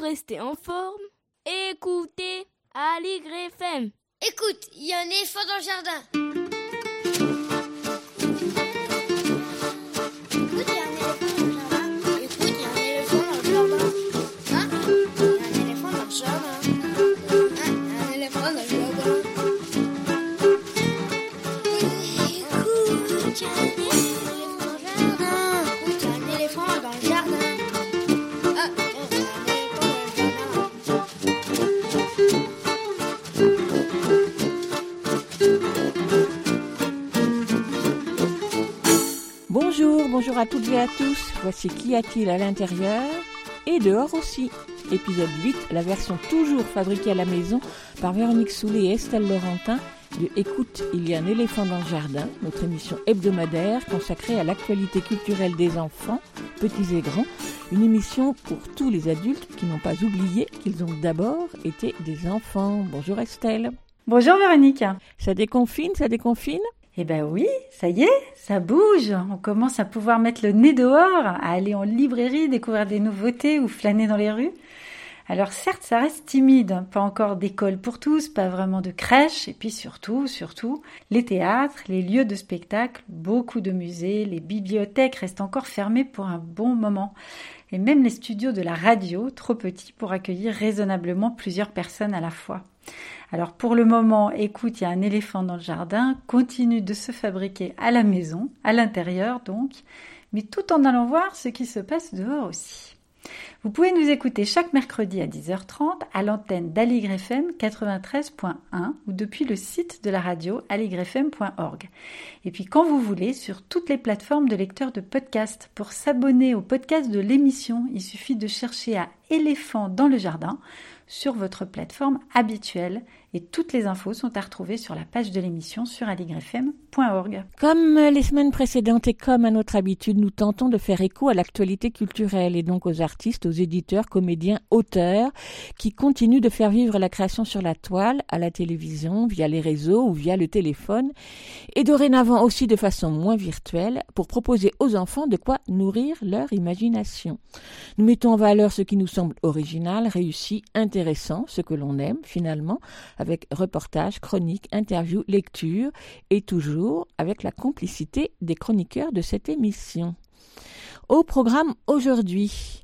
rester en forme, écoutez Ali FM. Écoute, il y a un éléphant dans le jardin. Bonjour à toutes et à tous. Voici Qu'y a-t-il à l'intérieur et dehors aussi. Épisode 8, la version toujours fabriquée à la maison par Véronique Soulet et Estelle Laurentin de Écoute, il y a un éléphant dans le jardin, notre émission hebdomadaire consacrée à l'actualité culturelle des enfants, petits et grands, une émission pour tous les adultes qui n'ont pas oublié qu'ils ont d'abord été des enfants. Bonjour Estelle. Bonjour Véronique. Ça déconfine, ça déconfine? Eh ben oui, ça y est, ça bouge. On commence à pouvoir mettre le nez dehors, à aller en librairie, découvrir des nouveautés ou flâner dans les rues. Alors certes, ça reste timide, pas encore d'école pour tous, pas vraiment de crèche, et puis surtout, surtout, les théâtres, les lieux de spectacle, beaucoup de musées, les bibliothèques restent encore fermés pour un bon moment. Et même les studios de la radio, trop petits pour accueillir raisonnablement plusieurs personnes à la fois. Alors pour le moment, écoute, il y a un éléphant dans le jardin, continue de se fabriquer à la maison, à l'intérieur donc, mais tout en allant voir ce qui se passe dehors aussi. Vous pouvez nous écouter chaque mercredi à 10h30 à l'antenne d'AligrefM 93.1 ou depuis le site de la radio aligrefm.org. Et puis quand vous voulez, sur toutes les plateformes de lecteurs de podcasts. Pour s'abonner au podcast de l'émission, il suffit de chercher à éléphant dans le jardin sur votre plateforme habituelle et toutes les infos sont à retrouver sur la page de l'émission sur aligrefm.org. Comme les semaines précédentes et comme à notre habitude, nous tentons de faire écho à l'actualité culturelle et donc aux artistes, aux éditeurs, comédiens, auteurs qui continuent de faire vivre la création sur la toile, à la télévision, via les réseaux ou via le téléphone et dorénavant aussi de façon moins virtuelle pour proposer aux enfants de quoi nourrir leur imagination. Nous mettons en valeur ce qui nous semble original, réussi, intéressant, ce que l'on aime finalement, avec reportages, chroniques, interviews, lectures et toujours avec la complicité des chroniqueurs de cette émission. Au programme aujourd'hui,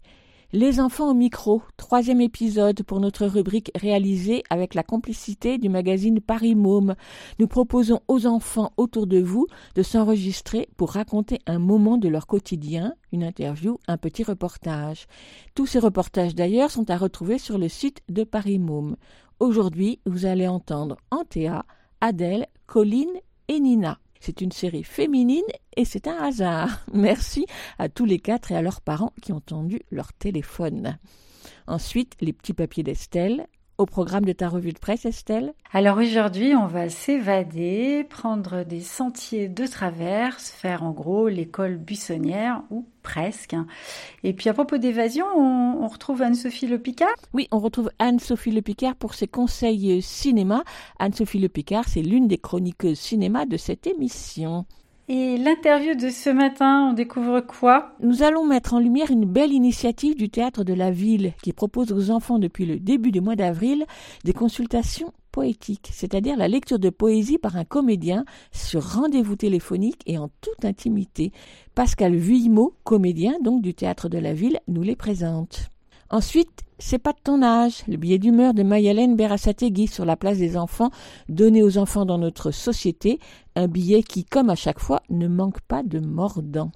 les enfants au micro, troisième épisode pour notre rubrique réalisée avec la complicité du magazine Paris Môme. Nous proposons aux enfants autour de vous de s'enregistrer pour raconter un moment de leur quotidien, une interview, un petit reportage. Tous ces reportages d'ailleurs sont à retrouver sur le site de Paris Môme. Aujourd'hui, vous allez entendre Antea, Adèle, Colline et Nina. C'est une série féminine et c'est un hasard. Merci à tous les quatre et à leurs parents qui ont tendu leur téléphone. Ensuite, les petits papiers d'Estelle, au programme de ta revue de presse, Estelle? Alors aujourd'hui, on va s'évader, prendre des sentiers de traverse, faire en gros l'école buissonnière ou presque. Et puis à propos d'évasion, on, retrouve Anne-Sophie Le Picard? Oui, on retrouve Anne-Sophie Le Picard pour ses conseils cinéma. Anne-Sophie Le Picard, c'est l'une des chroniqueuses cinéma de cette émission. Et l'interview de ce matin, on découvre quoi? Nous allons mettre en lumière une belle initiative du théâtre de la ville qui propose aux enfants depuis le début du mois d'avril des consultations poétiques, c'est-à-dire la lecture de poésie par un comédien sur rendez-vous téléphonique et en toute intimité. Pascal Vuillemot, comédien donc du théâtre de la ville, nous les présente. Ensuite, c'est pas de ton âge, le billet d'humeur de Mayalène Berasategui sur la place des enfants, donné aux enfants dans notre société, un billet qui, comme à chaque fois, ne manque pas de mordant.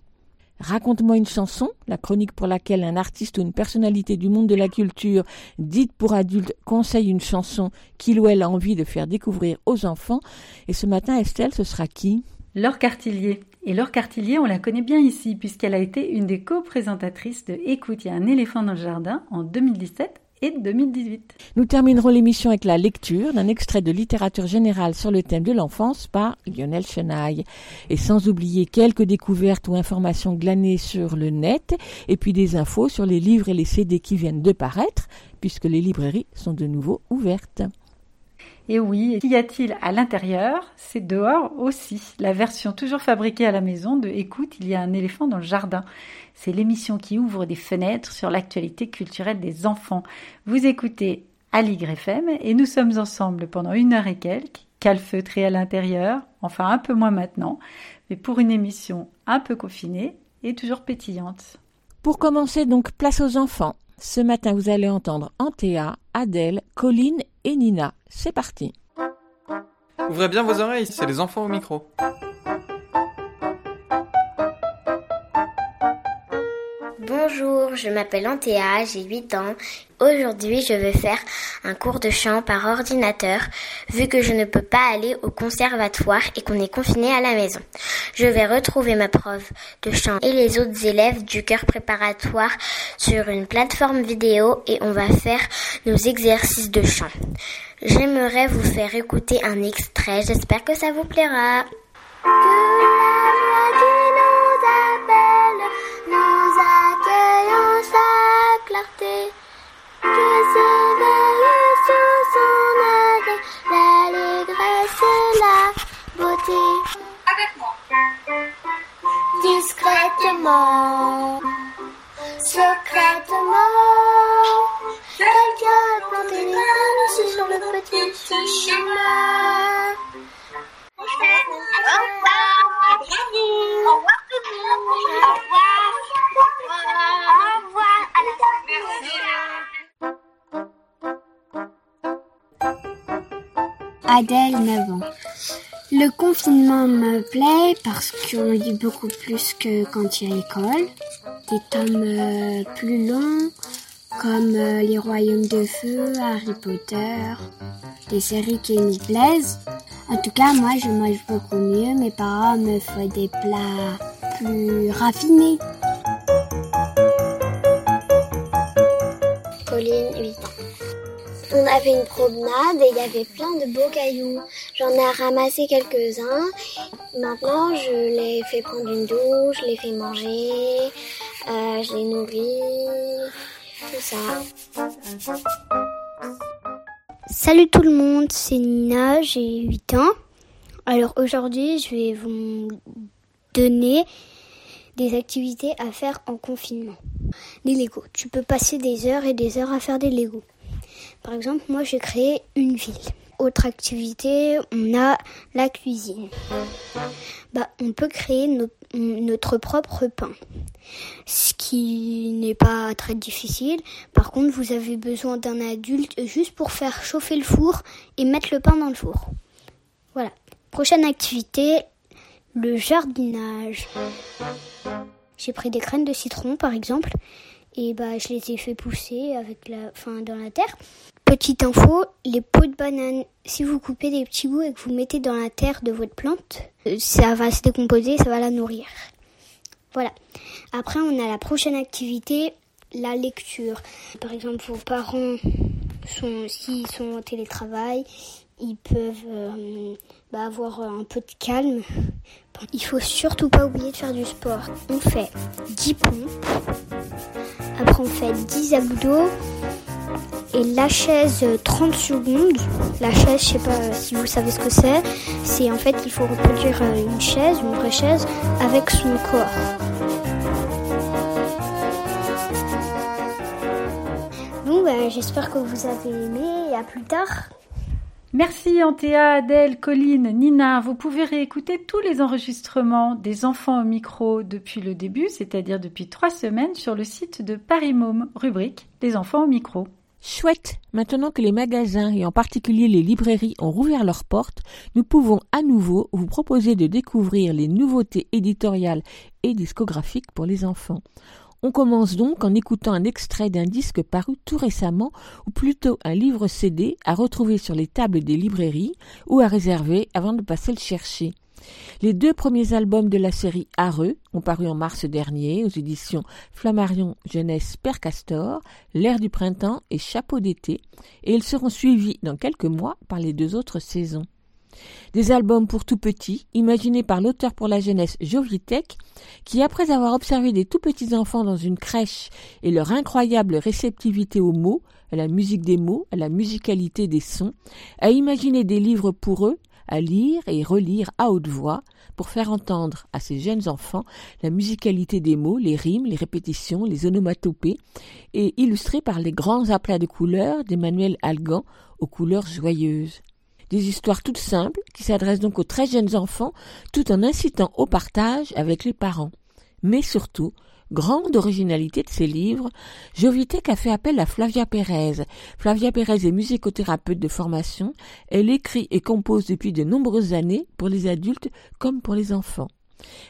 Raconte-moi une chanson, la chronique pour laquelle un artiste ou une personnalité du monde de la culture, dite pour adultes, conseille une chanson qu'il ou elle a envie de faire découvrir aux enfants. Et ce matin, Estelle, ce sera qui? Laure Cartillier. Et Laure Cartillier, on la connaît bien ici, puisqu'elle a été une des co-présentatrices de Écoute, il y a un éléphant dans le jardin en 2017 et 2018. Nous terminerons l'émission avec la lecture d'un extrait de littérature générale sur le thème de l'enfance par Lionel Chenaille. Et sans oublier quelques découvertes ou informations glanées sur le net, et puis des infos sur les livres et les CD qui viennent de paraître, puisque les librairies sont de nouveau ouvertes. Et oui, qu'y a-t-il à l'intérieur? C'est dehors aussi. La version toujours fabriquée à la maison de Écoute, il y a un éléphant dans le jardin. C'est l'émission qui ouvre des fenêtres sur l'actualité culturelle des enfants. Vous écoutez Aligre FM et nous sommes ensemble pendant une heure et quelques, calfeutrés à l'intérieur, enfin un peu moins maintenant, mais pour une émission un peu confinée et toujours pétillante. Pour commencer donc, place aux enfants. Ce matin, vous allez entendre Antea, Adèle, Colline et Nina. C'est parti. Ouvrez bien vos oreilles, c'est les enfants au micro. Bonjour, je m'appelle Antea, j'ai 8 ans. Aujourd'hui, je vais faire un cours de chant par ordinateur, vu que je ne peux pas aller au conservatoire et qu'on est confiné à la maison. Je vais retrouver ma prof de chant et les autres élèves du cœur préparatoire sur une plateforme vidéo et on va faire nos exercices de chant. J'aimerais vous faire écouter un extrait, j'espère que ça vous plaira. Secrètement, quelqu'un a planté des graines aussi sur le petit chemin. Au revoir. Au revoir tout le monde. Au revoir. Au revoir. À la Adèle 9 ans. Le confinement me plaît parce qu'on lit beaucoup plus que quand il y a école. Des tomes euh, plus longs comme euh, Les Royaumes de Feu, Harry Potter, des séries qui me plaisent. En tout cas, moi je mange beaucoup mieux. Mes parents me font des plats plus raffinés. Pauline, 8 ans. On avait une promenade et il y avait plein de beaux cailloux. J'en ai ramassé quelques-uns. Maintenant, je les fais prendre une douche, je les fais manger, euh, je les nourris, Salut tout le monde, c'est Nina, j'ai 8 ans. Alors aujourd'hui, je vais vous donner des activités à faire en confinement. Les Lego. Tu peux passer des heures et des heures à faire des Lego. Par exemple, moi j'ai créé une ville. Autre activité, on a la cuisine. Bah, on peut créer no- notre propre pain, ce qui n'est pas très difficile. Par contre, vous avez besoin d'un adulte juste pour faire chauffer le four et mettre le pain dans le four. Voilà. Prochaine activité, le jardinage. J'ai pris des graines de citron par exemple et bah je les ai fait pousser avec la fin dans la terre. Petite info, les pots de banane, si vous coupez des petits bouts et que vous mettez dans la terre de votre plante, euh, ça va se décomposer, ça va la nourrir. Voilà. Après, on a la prochaine activité, la lecture. Par exemple, vos parents sont, s'ils sont en télétravail, ils peuvent euh, bah, avoir un peu de calme. Il faut surtout pas oublier de faire du sport. On fait 10 pompes. Après, on fait 10 abdos. Et la chaise, euh, 30 secondes. La chaise, je sais pas euh, si vous savez ce que c'est. C'est en fait, il faut reproduire euh, une chaise, une vraie chaise, avec son corps. Bon, bah, j'espère que vous avez aimé et à plus tard. Merci Antea, Adèle, Colline, Nina. Vous pouvez réécouter tous les enregistrements des enfants au micro depuis le début, c'est-à-dire depuis trois semaines, sur le site de Paris Môme, rubrique Les enfants au micro. Chouette, maintenant que les magasins et en particulier les librairies ont rouvert leurs portes, nous pouvons à nouveau vous proposer de découvrir les nouveautés éditoriales et discographiques pour les enfants. On commence donc en écoutant un extrait d'un disque paru tout récemment, ou plutôt un livre CD à retrouver sur les tables des librairies ou à réserver avant de passer le chercher. Les deux premiers albums de la série Areux ont paru en mars dernier aux éditions Flammarion Jeunesse Père Castor, L'air du printemps et Chapeau d'été, et ils seront suivis dans quelques mois par les deux autres saisons. Des albums pour tout petits, imaginés par l'auteur pour la jeunesse Jovitek, qui après avoir observé des tout petits enfants dans une crèche et leur incroyable réceptivité aux mots, à la musique des mots, à la musicalité des sons, a imaginé des livres pour eux, à lire et relire à haute voix, pour faire entendre à ces jeunes enfants la musicalité des mots, les rimes, les répétitions, les onomatopées, et illustrés par les grands aplats de couleurs d'Emmanuel Algan aux couleurs joyeuses. Des histoires toutes simples qui s'adressent donc aux très jeunes enfants tout en incitant au partage avec les parents. Mais surtout, grande originalité de ces livres, Jovitek a fait appel à Flavia Pérez. Flavia Pérez est musicothérapeute de formation. Elle écrit et compose depuis de nombreuses années pour les adultes comme pour les enfants.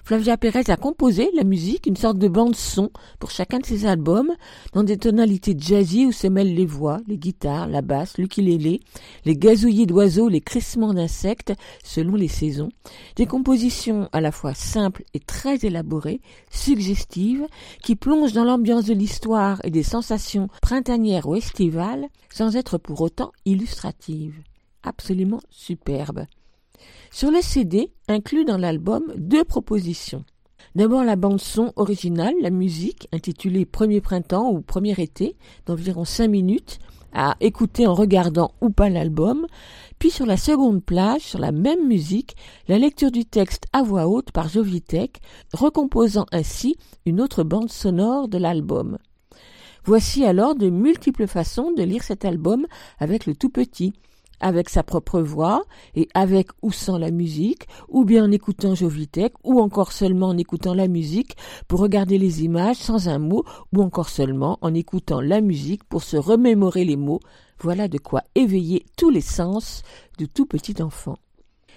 Flavia Pérez a composé la musique, une sorte de bande son pour chacun de ses albums, dans des tonalités jazzy où se mêlent les voix, les guitares, la basse, l'ukulélé, les gazouillis d'oiseaux, les crissements d'insectes, selon les saisons. Des compositions à la fois simples et très élaborées, suggestives, qui plongent dans l'ambiance de l'histoire et des sensations printanières ou estivales, sans être pour autant illustratives. Absolument superbe. Sur le CD, inclus dans l'album, deux propositions. D'abord la bande son originale, la musique, intitulée Premier printemps ou Premier été, d'environ cinq minutes, à écouter en regardant ou pas l'album, puis sur la seconde plage, sur la même musique, la lecture du texte à voix haute par Jovitek, recomposant ainsi une autre bande sonore de l'album. Voici alors de multiples façons de lire cet album avec le tout petit, avec sa propre voix et avec ou sans la musique, ou bien en écoutant Jovitek, ou encore seulement en écoutant la musique pour regarder les images sans un mot, ou encore seulement en écoutant la musique pour se remémorer les mots. Voilà de quoi éveiller tous les sens de tout petit enfant.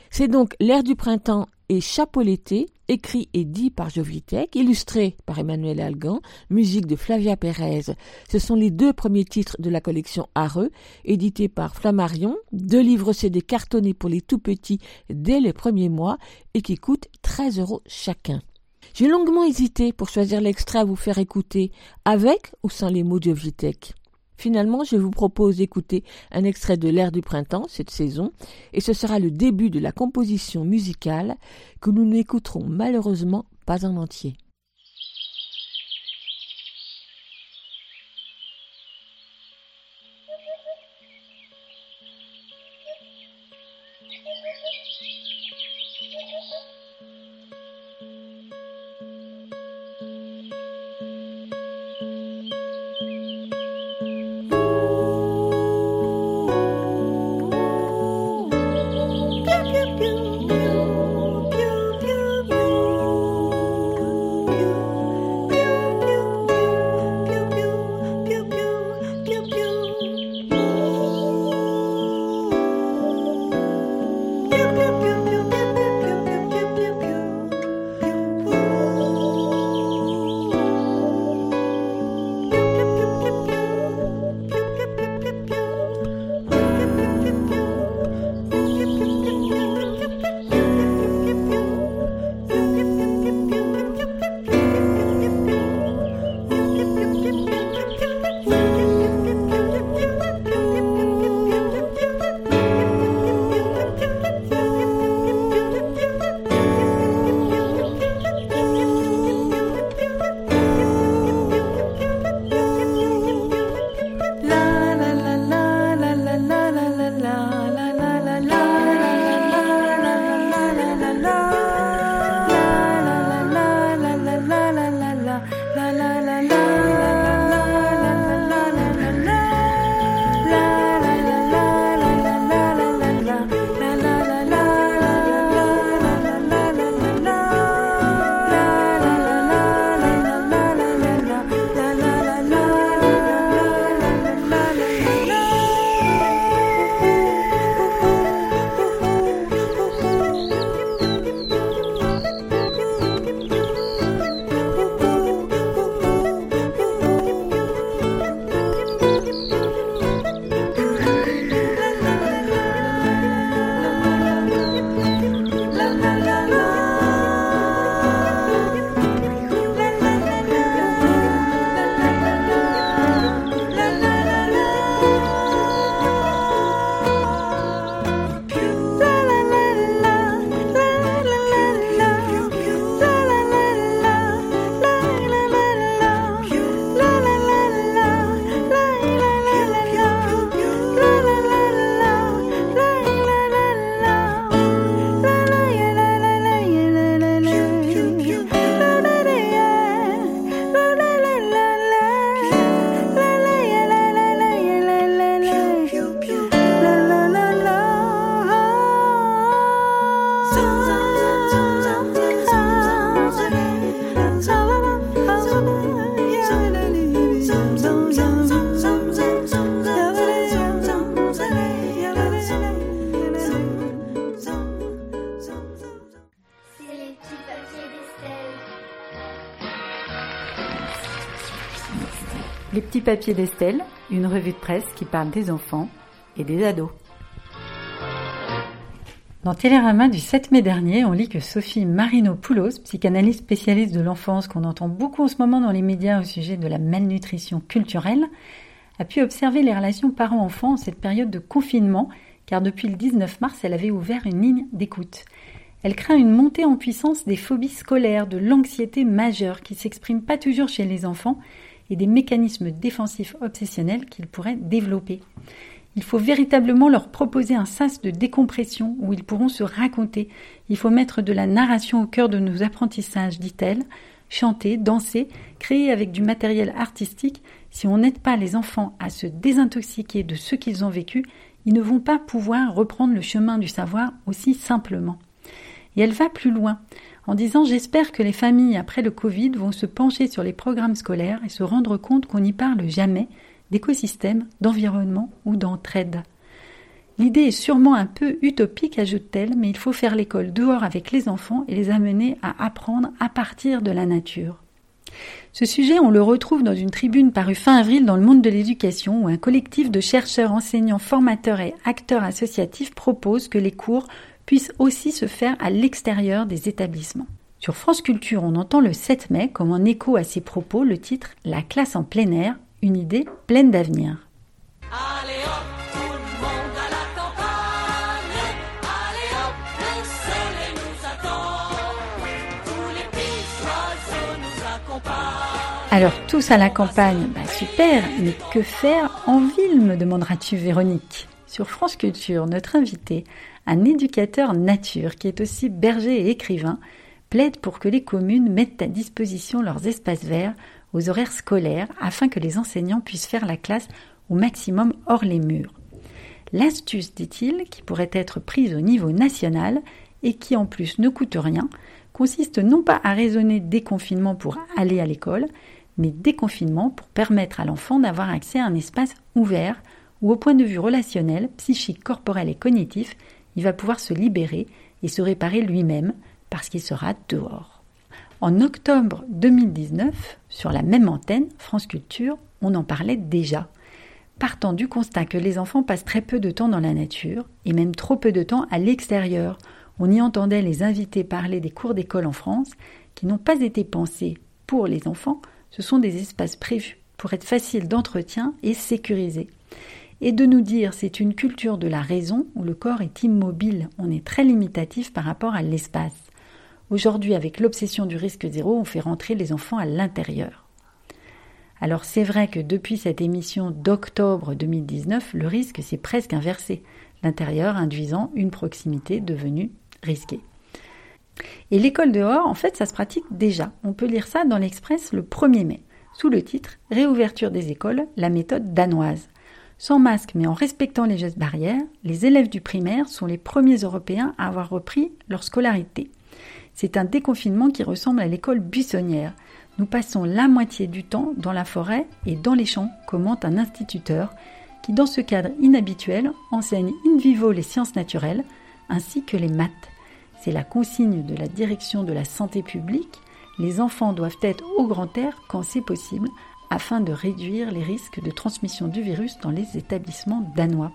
C'est donc l'air du printemps et Chapeau l'été, écrit et dit par Jovitek, illustré par Emmanuel Algan, musique de Flavia Pérez. Ce sont les deux premiers titres de la collection Areux, édités par Flammarion, deux livres CD cartonnés pour les tout petits dès les premiers mois et qui coûtent 13 euros chacun. J'ai longuement hésité pour choisir l'extrait à vous faire écouter, avec ou sans les mots de. Finalement, je vous propose d'écouter un extrait de l'air du printemps cette saison, et ce sera le début de la composition musicale que nous n'écouterons malheureusement pas en entier. Papier d'Estelle, une revue de presse qui parle des enfants et des ados. Dans Télérama du 7 mai dernier, on lit que Sophie Marino-Poulos, psychanalyste spécialiste de l'enfance qu'on entend beaucoup en ce moment dans les médias au sujet de la malnutrition culturelle, a pu observer les relations parents-enfants en cette période de confinement, car depuis le 19 mars, elle avait ouvert une ligne d'écoute. Elle craint une montée en puissance des phobies scolaires, de l'anxiété majeure qui s'exprime pas toujours chez les enfants et des mécanismes défensifs obsessionnels qu'ils pourraient développer. Il faut véritablement leur proposer un sas de décompression où ils pourront se raconter. Il faut mettre de la narration au cœur de nos apprentissages, dit-elle. Chanter, danser, créer avec du matériel artistique. Si on n'aide pas les enfants à se désintoxiquer de ce qu'ils ont vécu, ils ne vont pas pouvoir reprendre le chemin du savoir aussi simplement. Et elle va plus loin en disant J'espère que les familles après le Covid vont se pencher sur les programmes scolaires et se rendre compte qu'on n'y parle jamais d'écosystème, d'environnement ou d'entraide. L'idée est sûrement un peu utopique, ajoute-t-elle, mais il faut faire l'école dehors avec les enfants et les amener à apprendre à partir de la nature. Ce sujet, on le retrouve dans une tribune parue fin avril dans le monde de l'éducation où un collectif de chercheurs, enseignants, formateurs et acteurs associatifs propose que les cours puissent aussi se faire à l'extérieur des établissements. Sur France Culture, on entend le 7 mai, comme en écho à ces propos, le titre La classe en plein air, une idée pleine d'avenir. Alors tous à la campagne, bah, super, mais que faire en ville, me demanderas-tu Véronique? Sur France Culture, notre invité, un éducateur nature qui est aussi berger et écrivain, plaide pour que les communes mettent à disposition leurs espaces verts aux horaires scolaires afin que les enseignants puissent faire la classe au maximum hors les murs. L'astuce, dit-il, qui pourrait être prise au niveau national et qui en plus ne coûte rien, consiste non pas à raisonner déconfinement pour aller à l'école, mais déconfinement pour permettre à l'enfant d'avoir accès à un espace ouvert où au point de vue relationnel, psychique, corporel et cognitif, il va pouvoir se libérer et se réparer lui-même parce qu'il sera dehors. En octobre 2019, sur la même antenne, France Culture, on en parlait déjà. Partant du constat que les enfants passent très peu de temps dans la nature, et même trop peu de temps à l'extérieur, on y entendait les invités parler des cours d'école en France, qui n'ont pas été pensés pour les enfants, ce sont des espaces prévus pour être faciles d'entretien et sécurisés. Et de nous dire c'est une culture de la raison où le corps est immobile, on est très limitatif par rapport à l'espace. Aujourd'hui, avec l'obsession du risque zéro, on fait rentrer les enfants à l'intérieur. Alors c'est vrai que depuis cette émission d'octobre 2019, le risque s'est presque inversé, l'intérieur induisant une proximité devenue risquée. Et l'école dehors, en fait, ça se pratique déjà. On peut lire ça dans l'Express le 1er mai, sous le titre Réouverture des écoles, la méthode danoise. Sans masque mais en respectant les gestes barrières, les élèves du primaire sont les premiers Européens à avoir repris leur scolarité. C'est un déconfinement qui ressemble à l'école buissonnière. Nous passons la moitié du temps dans la forêt et dans les champs, commente un instituteur qui, dans ce cadre inhabituel, enseigne in vivo les sciences naturelles ainsi que les maths. C'est la consigne de la direction de la santé publique. Les enfants doivent être au grand air quand c'est possible afin de réduire les risques de transmission du virus dans les établissements danois.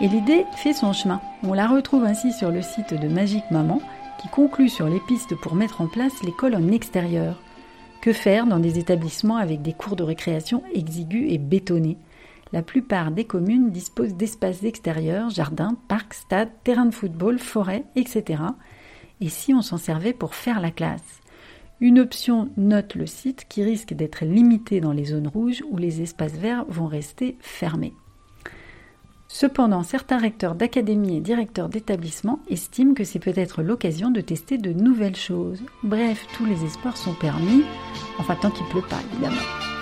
Et l'idée fait son chemin. On la retrouve ainsi sur le site de Magique Maman, qui conclut sur les pistes pour mettre en place l'école en extérieur. Que faire dans des établissements avec des cours de récréation exigus et bétonnés? La plupart des communes disposent d'espaces extérieurs, jardins, parcs, stades, terrains de football, forêts, etc. Et si on s'en servait pour faire la classe? Une option note le site qui risque d'être limitée dans les zones rouges où les espaces verts vont rester fermés. Cependant, certains recteurs d'académie et directeurs d'établissements estiment que c'est peut-être l'occasion de tester de nouvelles choses. Bref, tous les espoirs sont permis, enfin tant qu'il pleut pas évidemment.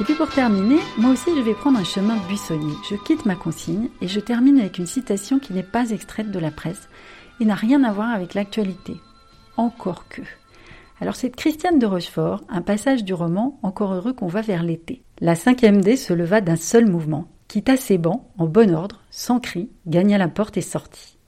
Et puis pour terminer, moi aussi je vais prendre un chemin buissonnier. Je quitte ma consigne et je termine avec une citation qui n'est pas extraite de la presse et n'a rien à voir avec l'actualité. Encore que. Alors c'est Christiane de Rochefort, un passage du roman Encore heureux qu'on va vers l'été. La cinquième D se leva d'un seul mouvement. quitta ses bancs en bon ordre, sans cri, gagna la porte et sortit.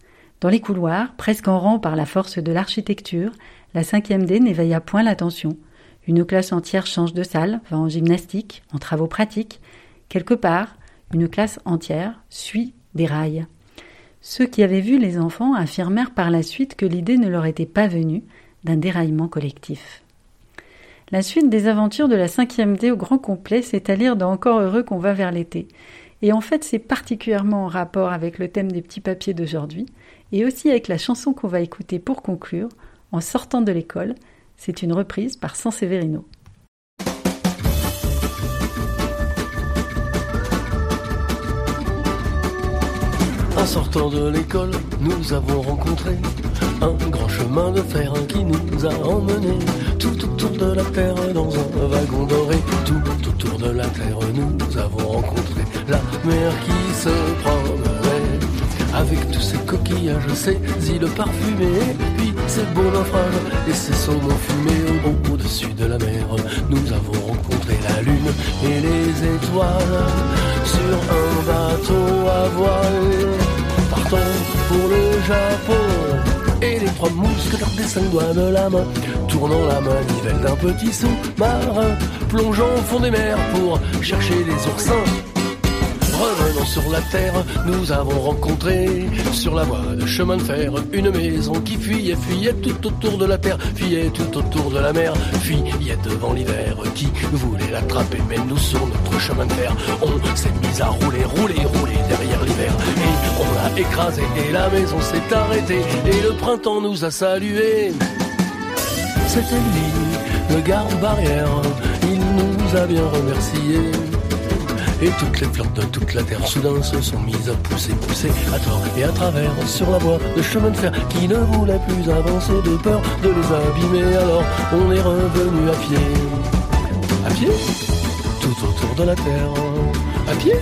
Dans les couloirs, presque en rang par la force de l'architecture, la cinquième D n'éveilla point l'attention. Une classe entière change de salle, va en gymnastique, en travaux pratiques. Quelque part, une classe entière suit des rails. Ceux qui avaient vu les enfants affirmèrent par la suite que l'idée ne leur était pas venue d'un déraillement collectif. La suite des aventures de la cinquième D au grand complet, c'est à lire dans Encore heureux qu'on va vers l'été. Et en fait, c'est particulièrement en rapport avec le thème des petits papiers d'aujourd'hui, et aussi avec la chanson qu'on va écouter pour conclure, en sortant de l'école. C'est une reprise par San Severino. En sortant de l'école, nous avons rencontré un grand chemin de fer qui nous a emmenés tout autour de la terre dans un wagon doré. Tout autour de la terre, nous avons rencontré la mer qui se promenait avec tous ces coquillages, ces îles parfumées, puis ces beaux naufrages et ces saumons fumés au-dessus de la mer. Nous avons rencontré la lune et les étoiles sur un bateau à voile, partant pour le Japon. Et les trois mousquetaires des cinq doigts de la main, tournant la manivelle d'un petit sous-marin, plongeant au fond des mers pour chercher les oursins. Revenons sur la terre, nous avons rencontré sur la voie de chemin de fer une maison qui fuyait, fuyait tout autour de la terre, fuyait tout autour de la mer, fuyait devant l'hiver qui voulait l'attraper? Mais nous sur notre chemin de fer, on s'est mis à rouler, rouler, rouler derrière l'hiver et on l'a écrasé et la maison s'est arrêtée et le printemps nous a salués. C'était lui, le garde-barrière, il nous a bien remerciés. Et toutes les fleurs de toute la terre soudain se sont mises à pousser, pousser à tort et à travers sur la voie de chemin de fer qui ne voulait plus avancer de peur de les abîmer. Alors on est revenu à pied, à pied, tout autour de la terre, à pied?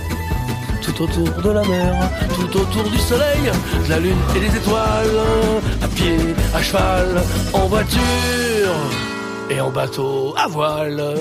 Tout autour de la mer, tout autour du soleil, de la lune et des étoiles, à pied, à cheval, en voiture et en bateau à voile.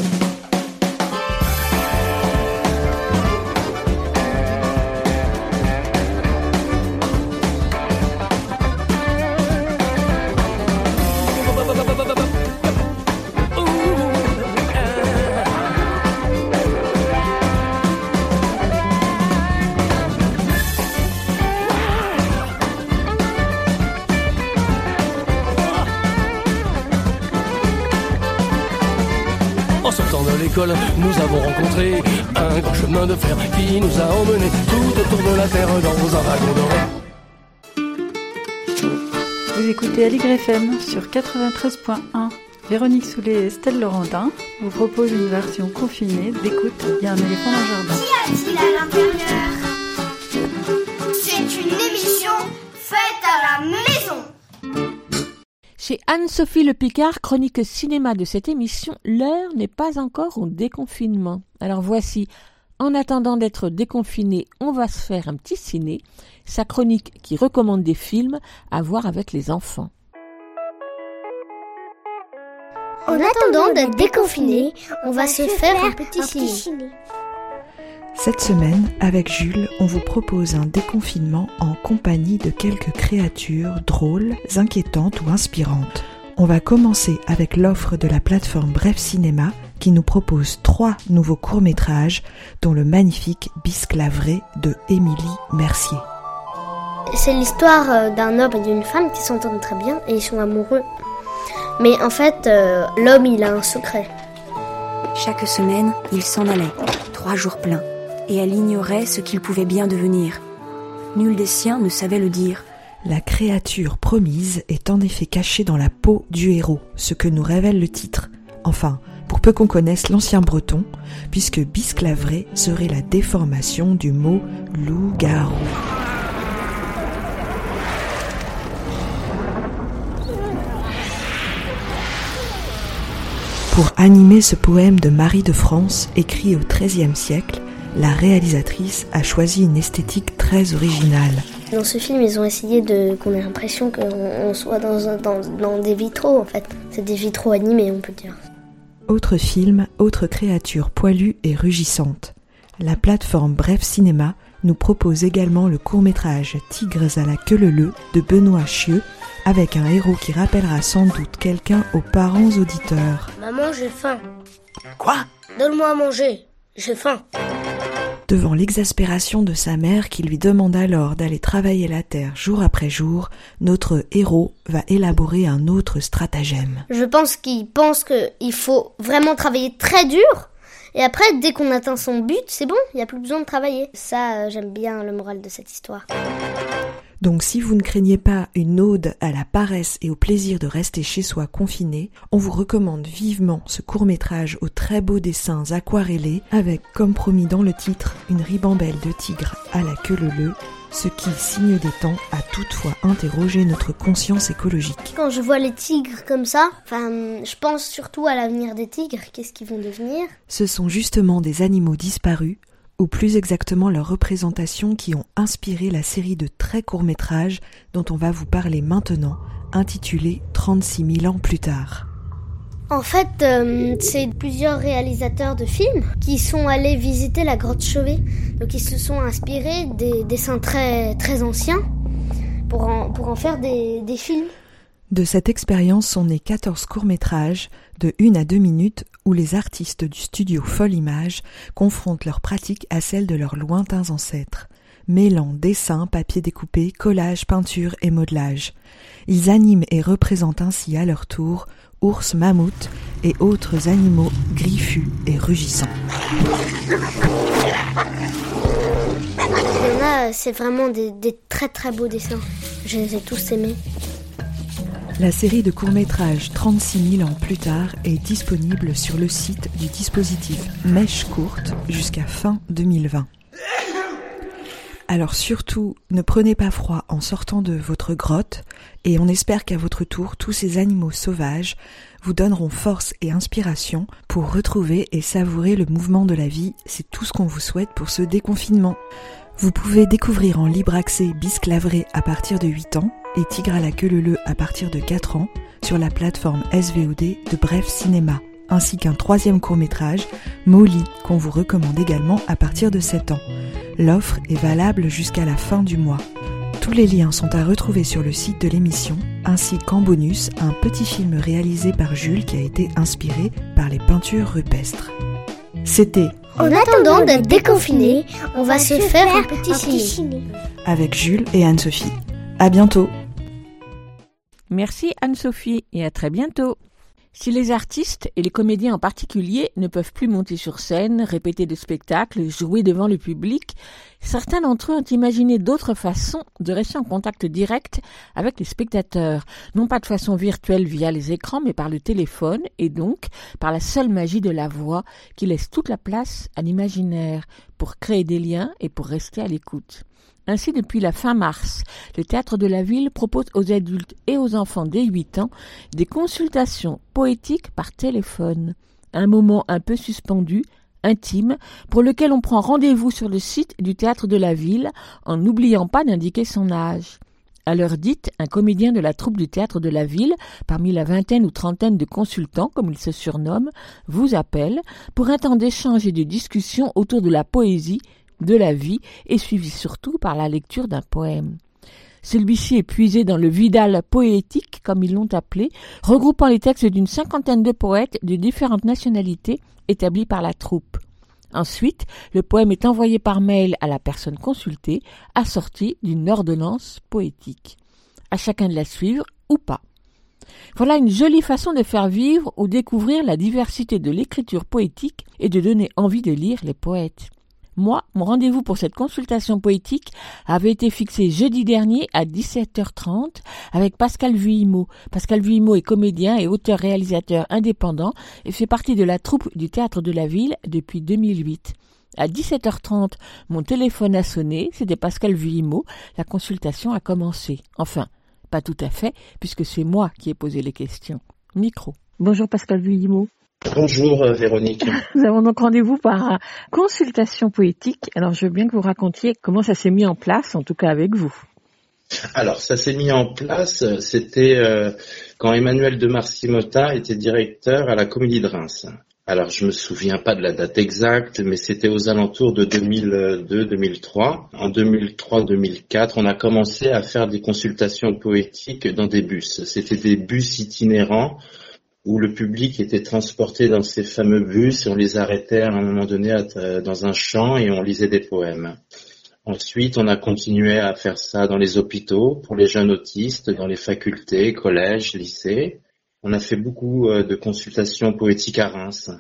Nous avons rencontré un grand chemin de fer qui nous a emmenés tout autour de la terre dans un wagon doré. Vous écoutez Aligre FM sur 93.1. Véronique Soulet et Estelle Laurentin vous proposent une version confinée d'écoute Il y a un éléphant dans le jardin. Chez Anne-Sophie Le Picard, chronique cinéma de cette émission, l'heure n'est pas encore au déconfinement. Alors voici, en attendant d'être déconfiné, on va se faire un petit ciné, sa chronique qui recommande des films à voir avec les enfants. En attendant d'être déconfiné, on va se faire un petit ciné. Cette semaine, avec Jules, on vous propose un déconfinement en compagnie de quelques créatures drôles, inquiétantes ou inspirantes. On va commencer avec l'offre de la plateforme Bref Cinéma qui nous propose trois nouveaux courts-métrages dont le magnifique Bisque la vraie de Émilie Mercier. C'est l'histoire euh, d'un homme et d'une femme qui s'entendent très bien et ils sont amoureux. Mais en fait, euh, l'homme, il a un secret. Chaque semaine, il s'en allait, trois jours pleins, et elle ignorait ce qu'il pouvait bien devenir. Nul des siens ne savait le dire. La créature promise est en effet cachée dans la peau du héros, ce que nous révèle le titre. Enfin, pour peu qu'on connaisse l'ancien breton, puisque bisque la vraie serait la déformation du mot loup-garou. Pour animer ce poème de Marie de France, écrit au XIIIe siècle, la réalisatrice a choisi une esthétique très originale. Dans ce film, ils ont essayé de qu'on ait l'impression qu'on on soit dans, un- dans, dans des vitraux, en fait. C'est des vitraux animés, on peut dire. Autre film, autre créature poilue et rugissante. La plateforme Bref Cinéma nous propose également le court-métrage Tigres à la queue leu de Benoît Chieux, avec un héros qui rappellera sans doute quelqu'un aux parents auditeurs. Maman, j'ai faim. Quoi? Donne-moi à manger. J'ai faim. Devant l'exaspération de sa mère qui lui demande alors d'aller travailler la terre jour après jour, notre héros va élaborer un autre stratagème. Je pense qu'il pense qu'il faut vraiment travailler très dur. Et après, dès qu'on atteint son but, c'est bon, il n'y a plus besoin de travailler. Ça, euh, j'aime bien le moral de cette histoire. Donc si vous ne craignez pas une ode à la paresse et au plaisir de rester chez soi confiné, on vous recommande vivement ce court-métrage aux très beaux dessins aquarellés avec, comme promis dans le titre, une ribambelle de tigre à la queue leu ce qui, signe des temps, a toutefois interrogé notre conscience écologique. Quand je vois les tigres comme ça, enfin, je pense surtout à l'avenir des tigres. Qu'est-ce qu'ils vont devenir? Ce sont justement des animaux disparus, ou plus exactement leurs représentations qui ont inspiré la série de très courts métrages dont on va vous parler maintenant, intitulée 36 000 ans plus tard. En fait, euh, c'est plusieurs réalisateurs de films qui sont allés visiter la grotte Chauvet. Donc ils se sont inspirés des dessins très, très anciens pour en, pour en faire des, des films. De cette expérience sont nés 14 courts-métrages de 1 à 2 minutes où les artistes du studio Folle Image confrontent leurs pratiques à celles de leurs lointains ancêtres, mêlant dessin, papier découpé, collage, peinture et modelage. Ils animent et représentent ainsi à leur tour ours, mammouths et autres animaux griffus et rugissants. C'est vraiment des très très beaux dessins. Je les ai tous aimés. La série de courts-métrages 36 000 ans plus tard est disponible sur le site du dispositif Mèche Courte jusqu'à fin 2020. Alors surtout, ne prenez pas froid en sortant de votre grotte et on espère qu'à votre tour, tous ces animaux sauvages vous donneront force et inspiration pour retrouver et savourer le mouvement de la vie. C'est tout ce qu'on vous souhaite pour ce déconfinement. Vous pouvez découvrir en libre accès Bisclavré à partir de 8 ans et Tigre à la queue leu à partir de 4 ans sur la plateforme SVOD de Bref Cinéma, ainsi qu'un troisième court-métrage, Molly, qu'on vous recommande également à partir de 7 ans. L'offre est valable jusqu'à la fin du mois. Tous les liens sont à retrouver sur le site de l'émission, ainsi qu'en bonus, un petit film réalisé par Jules qui a été inspiré par les peintures rupestres. C'était En attendant d'être déconfiné, on va se faire un petit ciné. avec Jules et Anne-Sophie. À bientôt! Merci Anne-Sophie et à très bientôt. Si les artistes, et les comédiens en particulier, ne peuvent plus monter sur scène, répéter des spectacles, jouer devant le public, certains d'entre eux ont imaginé d'autres façons de rester en contact direct avec les spectateurs, non pas de façon virtuelle via les écrans, mais par le téléphone, et donc par la seule magie de la voix qui laisse toute la place à l'imaginaire pour créer des liens et pour rester à l'écoute. Ainsi, depuis la fin mars, le Théâtre de la Ville propose aux adultes et aux enfants dès 8 ans des consultations poétiques par téléphone. Un moment un peu suspendu, intime, pour lequel on prend rendez-vous sur le site du Théâtre de la Ville en n'oubliant pas d'indiquer son âge. À l'heure dite, un comédien de la troupe du théâtre de la ville, parmi la vingtaine ou trentaine de consultants, comme il se surnomme, vous appelle pour un temps d'échange et de discussion autour de la poésie de la vie et suivi surtout par la lecture d'un poème. Celui-ci est puisé dans le Vidal poétique, comme ils l'ont appelé, regroupant les textes d'une cinquantaine de poètes de différentes nationalités établis par la troupe. Ensuite, le poème est envoyé par mail à la personne consultée, assorti d'une ordonnance poétique. À chacun de la suivre ou pas. Voilà une jolie façon de faire vivre ou découvrir la diversité de l'écriture poétique et de donner envie de lire les poètes. Moi, mon rendez-vous pour cette consultation poétique avait été fixé jeudi dernier à 17h30 avec Pascal Vuillemot. Pascal Vuillemot est comédien et auteur-réalisateur indépendant et fait partie de la troupe du Théâtre de la Ville depuis 2008. À 17h30, mon téléphone a sonné, c'était Pascal Vuillemot, la consultation a commencé. Enfin, pas tout à fait, puisque c'est moi qui ai posé les questions. Micro. Bonjour Pascal Vuillemot. Bonjour euh, Véronique. Nous avons donc rendez-vous par consultation poétique. Alors je veux bien que vous racontiez comment ça s'est mis en place, en tout cas avec vous. Alors ça s'est mis en place, c'était euh, quand Emmanuel de Marcimota était directeur à la Comédie de Reims. Alors, je me souviens pas de la date exacte, mais c'était aux alentours de 2002-2003. En 2003-2004, on a commencé à faire des consultations poétiques dans des bus. C'était des bus itinérants où le public était transporté dans ces fameux bus et on les arrêtait à un moment donné à- dans un champ et on lisait des poèmes. Ensuite, on a continué à faire ça dans les hôpitaux, pour les jeunes autistes, dans les facultés, collèges, lycées. On a fait beaucoup euh, de consultations poétiques à Reims.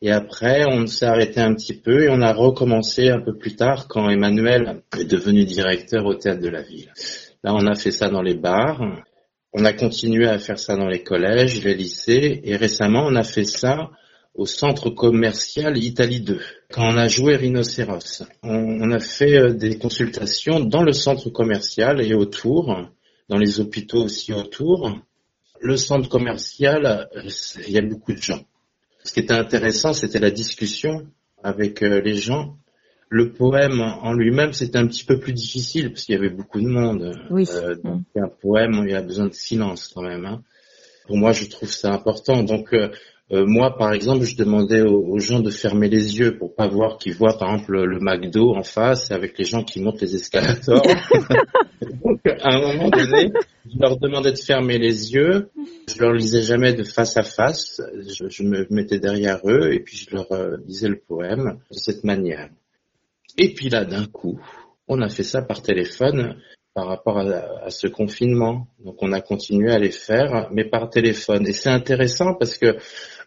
Et après, on s'est arrêté un petit peu et on a recommencé un peu plus tard quand Emmanuel est devenu directeur au théâtre de la ville. Là, on a fait ça dans les bars. On a continué à faire ça dans les collèges, les lycées et récemment, on a fait ça au centre commercial Italie 2, quand on a joué Rhinocéros. On, on a fait euh, des consultations dans le centre commercial et autour, dans les hôpitaux aussi autour. Le centre commercial, euh, il y a beaucoup de gens. Ce qui était intéressant, c'était la discussion avec euh, les gens. Le poème en lui-même, c'était un petit peu plus difficile parce qu'il y avait beaucoup de monde. Oui. Euh, donc, un poème, il y a besoin de silence quand même. hein. Pour moi, je trouve ça important. Donc, euh, euh, moi, par exemple, je demandais aux, aux gens de fermer les yeux pour pas voir qu'ils voient, par exemple, le, le McDo en face avec les gens qui montent les escalators. Donc, à un moment donné, je leur demandais de fermer les yeux. Je leur lisais jamais de face à face. Je, je me mettais derrière eux et puis je leur euh, lisais le poème de cette manière. Et puis là, d'un coup, on a fait ça par téléphone par rapport à, ce confinement. Donc on a continué à les faire, mais par téléphone. Et c'est intéressant parce que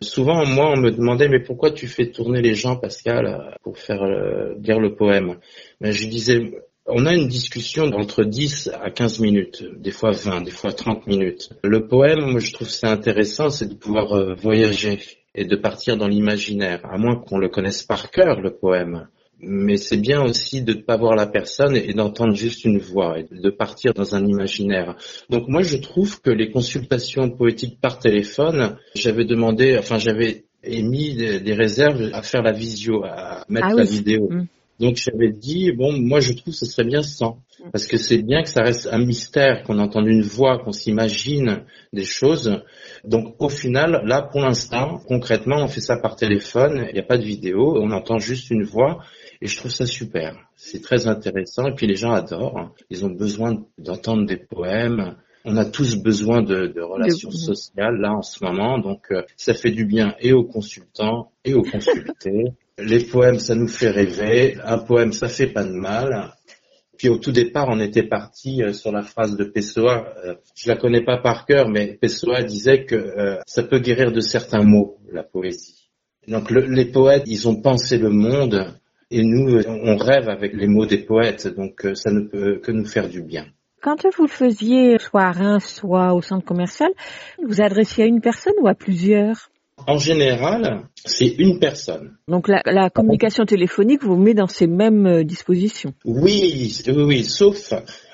souvent, moi, on me demandait, mais pourquoi tu fais tourner les gens, Pascal, pour faire euh, lire le poème? Mais je disais, on a une discussion d'entre 10 à 15 minutes, des fois 20, des fois 30 minutes. Le poème, moi, je trouve ça intéressant, c'est de pouvoir euh, voyager et de partir dans l'imaginaire, à moins qu'on le connaisse par cœur, le poème. Mais c'est bien aussi de ne pas voir la personne et d'entendre juste une voix et de partir dans un imaginaire. Donc moi, je trouve que les consultations poétiques par téléphone, j'avais demandé, enfin j'avais émis des, des réserves à faire la visio, à mettre Ah la vidéo. Mm. Donc j'avais dit, bon, moi je trouve que ce serait bien sans. Parce que c'est bien que ça reste un mystère, qu'on entende une voix, qu'on s'imagine des choses. Donc au final, là pour l'instant, concrètement, on fait ça par téléphone, il n'y a pas de vidéo, on entend juste une voix. Et je trouve ça super. C'est très intéressant. Et puis les gens adorent. Ils ont besoin d'entendre des poèmes. On a tous besoin de, de relations De- sociales là en ce moment. Donc euh, ça fait du bien et aux consultants et aux consultés. les poèmes, ça nous fait rêver. Un poème, ça fait pas de mal. Puis au tout départ, on était parti euh, sur la phrase de Pessoa. Euh, je la connais pas par cœur, mais Pessoa disait que euh, ça peut guérir de certains mots, la poésie. Donc le- les poètes, ils ont pensé le monde, et nous, euh, on rêve avec les mots des poètes. Donc euh, ça ne peut que nous faire du bien. Quand vous le faisiez, soit à Reims, soit au centre commercial, vous adressiez à une personne ou à plusieurs? En général, c'est une personne. Donc la, la communication téléphonique vous met dans ces mêmes euh, dispositions. Oui, oui, oui, sauf,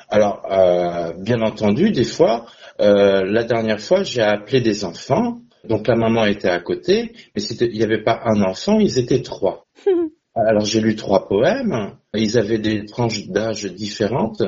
alors, euh, bien entendu, des fois, euh, la dernière fois, j'ai appelé des enfants, donc la maman était à côté, mais il n'y avait pas un enfant, ils étaient trois. Alors j'ai lu trois poèmes, ils avaient des tranches d'âge différentes.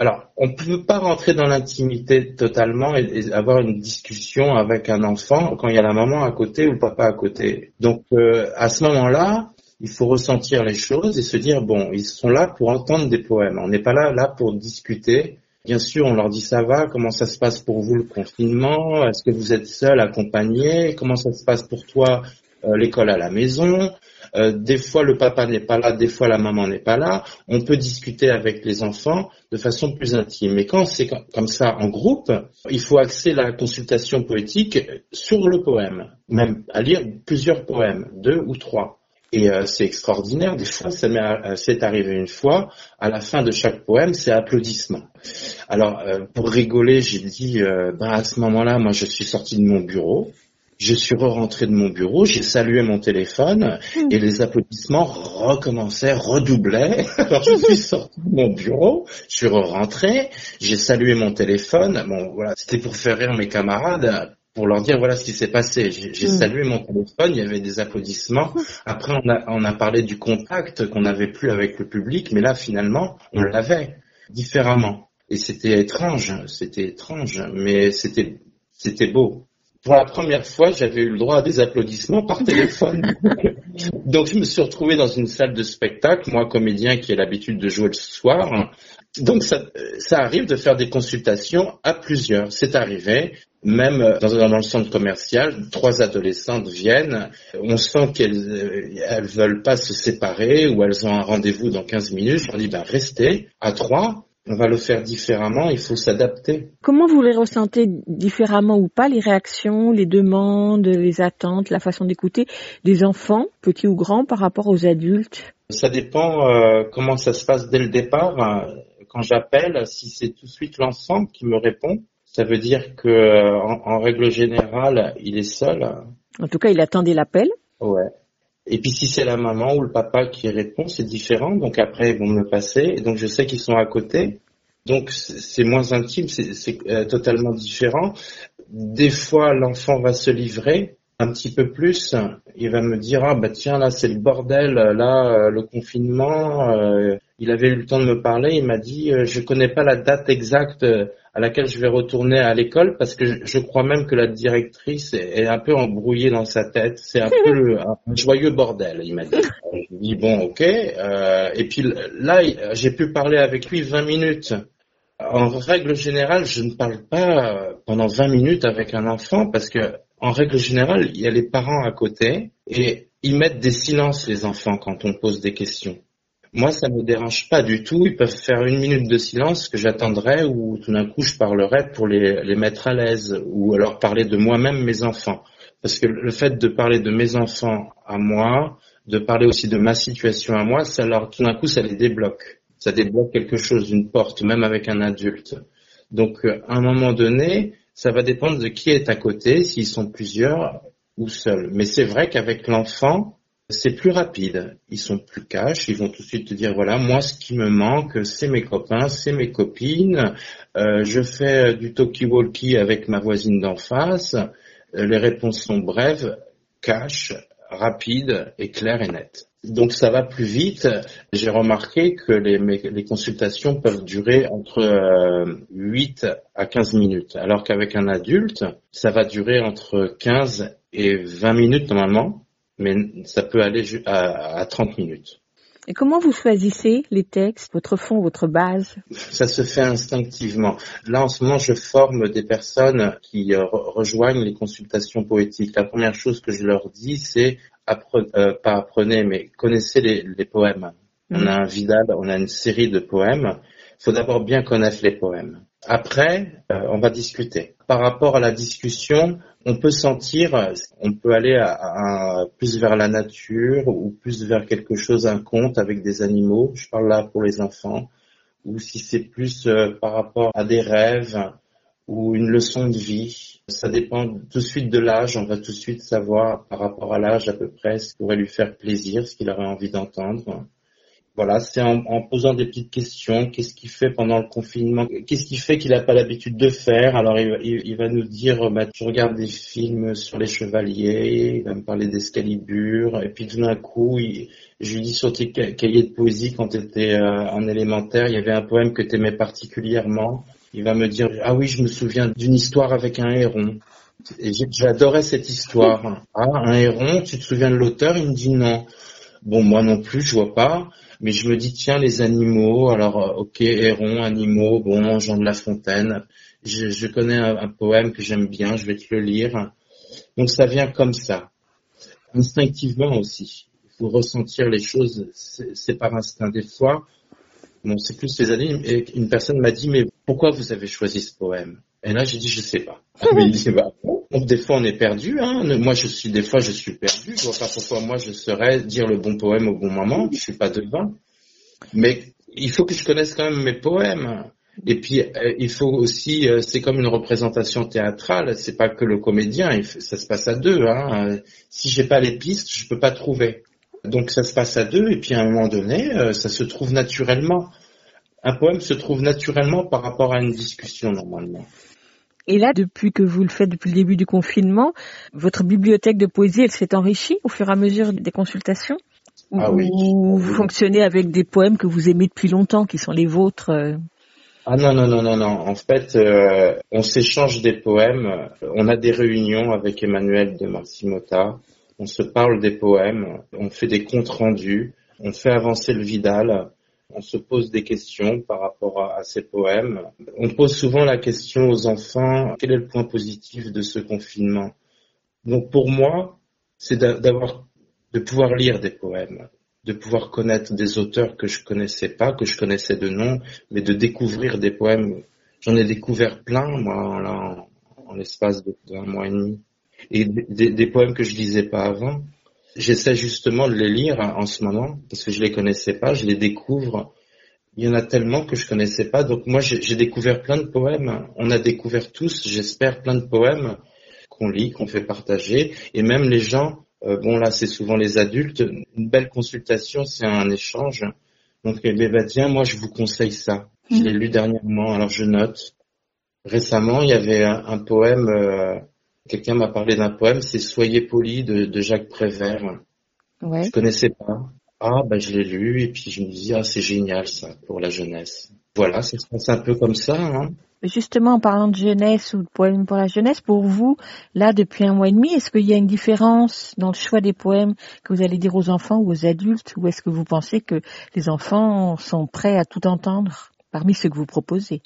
Alors, on ne peut pas rentrer dans l'intimité totalement et, avoir une discussion avec un enfant quand il y a la maman à côté ou le papa à côté. Donc, euh, à ce moment-là, il faut ressentir les choses et se dire, bon, ils sont là pour entendre des poèmes. On n'est pas là, là pour discuter. Bien sûr, on leur dit ça va, comment ça se passe pour vous le confinement, est-ce que vous êtes seul, accompagné, comment ça se passe pour toi euh, l'école à la maison, euh, des fois le papa n'est pas là, des fois la maman n'est pas là. On peut discuter avec les enfants de façon plus intime. Mais quand c'est com- comme ça en groupe, il faut axer la consultation poétique sur le poème, même à lire plusieurs poèmes, deux ou trois. Et euh, c'est extraordinaire. Des fois, ça m'est euh, c'est arrivé une fois. À la fin de chaque poème, c'est applaudissements. Alors, pour rigoler, j'ai dit, euh, ben, à ce moment-là, moi, je suis sorti de mon bureau. Je suis re-rentré de mon bureau, j'ai salué mon téléphone et les applaudissements recommençaient, redoublaient. Alors je suis sorti de mon bureau, je suis re-rentré, j'ai salué mon téléphone. Bon voilà, c'était pour faire rire mes camarades, pour leur dire voilà ce qui s'est passé. J'ai j'ai Mm. salué mon téléphone, il y avait des applaudissements. Après on a, on a parlé du contact qu'on n'avait plus avec le public, mais là finalement on l'avait différemment. Et c'était étrange, c'était étrange, mais c'était c'était beau. Pour la première fois, j'avais eu le droit à des applaudissements par téléphone. Donc je me suis retrouvé dans une salle de spectacle, moi comédien qui ai l'habitude de jouer le soir. Donc ça, ça arrive de faire des consultations à plusieurs. C'est arrivé, même dans, dans le centre commercial, trois adolescentes viennent. On sent qu'elles elles veulent pas se séparer ou elles ont un rendez-vous dans 15 minutes. Je leur dis, bah, restez à trois on va le faire différemment, il faut s'adapter. Comment vous les ressentez différemment ou pas, les réactions, les demandes, les attentes, la façon d'écouter des enfants, petits ou grands, par rapport aux adultes? Ça dépend euh, comment ça se passe dès le départ. Euh, quand j'appelle, si c'est tout de suite l'ensemble qui me répond, ça veut dire que euh, en, en, règle générale, il est seul. En tout cas, il attendait l'appel. Ouais. Et puis si c'est la maman ou le papa qui répond, c'est différent. Donc après, ils vont me passer. Et donc je sais qu'ils sont à côté. Donc c'est moins intime, c'est euh, totalement différent. Des fois, l'enfant va se livrer un petit peu plus. Il va me dire ah bah tiens là c'est le bordel, là euh, le confinement. Euh, il avait eu le temps de me parler. Il m'a dit je connais pas la date exacte à laquelle je vais retourner à l'école parce que je, crois même que la directrice est, un peu embrouillée dans sa tête. C'est un peu le, un joyeux bordel, il m'a dit. Je dis bon, ok. Euh, et puis là, j'ai pu parler avec lui 20 minutes. En règle générale, je ne parle pas pendant 20 minutes avec un enfant parce que en règle générale, il y a les parents à côté et ils mettent des silences les enfants quand on pose des questions. Moi, ça me dérange pas du tout. Ils peuvent faire une minute de silence que j'attendrai ou tout d'un coup je parlerai pour les, les mettre à l'aise ou alors parler de moi-même, mes enfants. Parce que le fait de parler de mes enfants à moi, de parler aussi de ma situation à moi, ça leur, tout d'un coup, ça les débloque. Ça débloque quelque chose, une porte, même avec un adulte. Donc, euh, à un moment donné, ça va dépendre de qui est à côté, s'ils sont plusieurs ou seuls. Mais c'est vrai qu'avec l'enfant, c'est plus rapide. Ils sont plus cash. Ils vont tout de suite te dire voilà, moi ce qui me manque, c'est mes copains, c'est mes copines. Euh, je fais du talkie-walkie avec ma voisine d'en face. Euh, les réponses sont brèves, cash, rapides et claires et nettes. Donc ça va plus vite. J'ai remarqué que les, les, consultations peuvent durer entre euh, 8 à 15 minutes, alors qu'avec un adulte, ça va durer entre 15 et 20 minutes normalement mais ça peut aller à, à 30 minutes. Et comment vous choisissez les textes, votre fond, votre base? Ça se fait instinctivement. Là, en ce moment, je forme des personnes qui euh, rejoignent les consultations poétiques. La première chose que je leur dis, c'est euh, pas apprenez, mais connaissez les, les poèmes. On a un Vidal, on a une série de poèmes. Il faut d'abord bien connaître les poèmes. Après, euh, on va discuter. Par rapport à la discussion, on peut sentir, on peut aller plus vers la nature ou plus vers quelque chose, un conte avec des animaux. Je parle là pour les enfants. Ou si c'est plus euh, par rapport à des rêves ou une leçon de vie. Ça dépend tout de suite de l'âge. On va tout de suite savoir par rapport à l'âge à peu près ce qui pourrait lui faire plaisir, ce qu'il aurait envie d'entendre. Voilà, c'est en, posant des petites questions. Qu'est-ce qu'il fait pendant le confinement? Qu'est-ce qui fait qu'il n'a pas l'habitude de faire? Alors il, va nous dire, bah, tu regardes des films sur les chevaliers, il va me parler d'Escalibur, et puis tout d'un coup, je lui dis sur tes cahiers de poésie quand tu étais euh, en élémentaire, il y avait un poème que tu aimais particulièrement. Il va me dire, ah oui, je me souviens d'une histoire avec un héron. J'adorais cette histoire. Ah, un héron, tu te souviens de l'auteur? Il me dit non. Bon, moi non plus, je vois pas. Mais je me dis, tiens, les animaux, alors, euh, ok, hérons, animaux, bon, Jean de La Fontaine. Je, je connais un, poème que j'aime bien, je vais te le lire. Donc ça vient comme ça. Instinctivement aussi. Il faut ressentir les choses, c'est par instinct. Des fois, bon, c'est plus les et une personne m'a dit, mais pourquoi vous avez choisi ce poème? Et là, j'ai dit, je sais pas. Mais il bah, donc des fois on est perdu. Hein. Moi je suis des fois je suis perdu. Je vois pas pourquoi moi je saurais dire le bon poème au bon moment. Je suis pas devant. Mais il faut que je connaisse quand même mes poèmes. Et puis euh, il faut aussi, euh, c'est comme une représentation théâtrale. C'est pas que le comédien. ça se passe à deux. Hein. Si j'ai pas les pistes, je peux pas trouver. Donc ça se passe à deux. Et puis à un moment donné, euh, ça se trouve naturellement. Un poème se trouve naturellement par rapport à une discussion normalement. Et là, depuis que vous le faites depuis le début du confinement, votre bibliothèque de poésie, elle s'est enrichie au fur et à mesure des consultations ah oui. Ou vous fonctionnez avec des poèmes que vous aimez depuis longtemps, qui sont les vôtres euh? Ah non, non, non, non, non. En fait, euh, on s'échange des poèmes. On a des réunions avec Emmanuel de Marcimota. On se parle des poèmes. On fait des comptes rendus. On fait avancer le Vidal. On se pose des questions par rapport à, ces poèmes. On pose souvent la question aux enfants, quel est le point positif de ce confinement? Donc pour moi, c'est d'a- d'avoir, de pouvoir lire des poèmes, de pouvoir connaître des auteurs que je connaissais pas, que je connaissais de nom, mais de découvrir des poèmes. J'en ai découvert plein, moi, là, en, l'espace d'un mois et demi. Et des, des- des poèmes que je lisais pas avant. J'essaie justement de les lire en ce moment, parce que je les connaissais pas, je les découvre. Il y en a tellement que je connaissais pas, donc moi j'ai découvert plein de poèmes. On a découvert tous, j'espère, plein de poèmes qu'on lit, qu'on fait partager, et même les gens, euh, bon là c'est souvent les adultes, une belle consultation c'est un échange. Donc eh ben, bah, tiens, moi je vous conseille ça. Je l'ai lu dernièrement, alors je note. Récemment, il y avait un, un poème, euh, quelqu'un m'a parlé d'un poème, c'est Soyez poli de, de Jacques Prévert. Ouais. Je connaissais pas. Ah, bah, je l'ai lu et puis je me dis, ah, c'est génial ça pour la jeunesse. Voilà, ça se passe un peu comme ça. Hein. Justement, en parlant de jeunesse ou de poèmes pour la jeunesse, pour vous, là, depuis un mois et demi, est-ce qu'il y a une différence dans le choix des poèmes que vous allez dire aux enfants ou aux adultes, ou est-ce que vous pensez que les enfants sont prêts à tout entendre parmi ceux que vous proposez?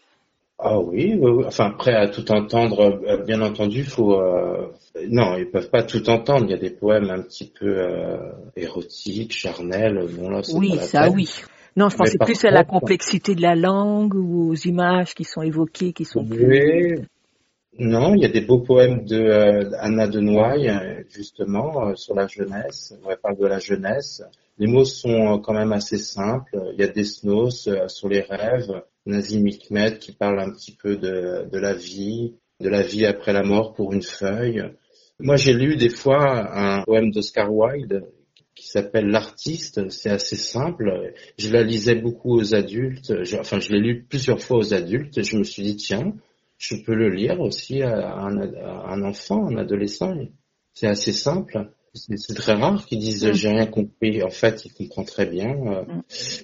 Ah oui, oui, oui. enfin prêt à tout entendre, euh, bien entendu, faut euh, non, ils peuvent pas tout entendre. Il y a des poèmes un petit peu euh, érotiques, charnels. Bon là, c'est Oui, pas la ça peine. oui. Non, je pensais plus à la complexité de la langue ou aux images qui sont évoquées, qui sont plus... Non, il y a des beaux poèmes de euh, Anna de Noailles, justement, sur la jeunesse. On parle de la jeunesse. Les mots sont quand même assez simples. Il y a Desnos euh, sur les rêves, Nazim Hikmet qui parle un petit peu de, la vie, de la vie après la mort pour une feuille. Moi, j'ai lu des fois un poème d'Oscar Wilde qui s'appelle L'artiste. C'est assez simple. Je la lisais beaucoup aux adultes. Enfin, je l'ai lu plusieurs fois aux adultes. Et je me suis dit, tiens, je peux le lire aussi à un, à un enfant, un adolescent. C'est assez simple. C'est très rare qu'ils disent Mm. j'ai rien compris. En fait, il comprend très bien. euh.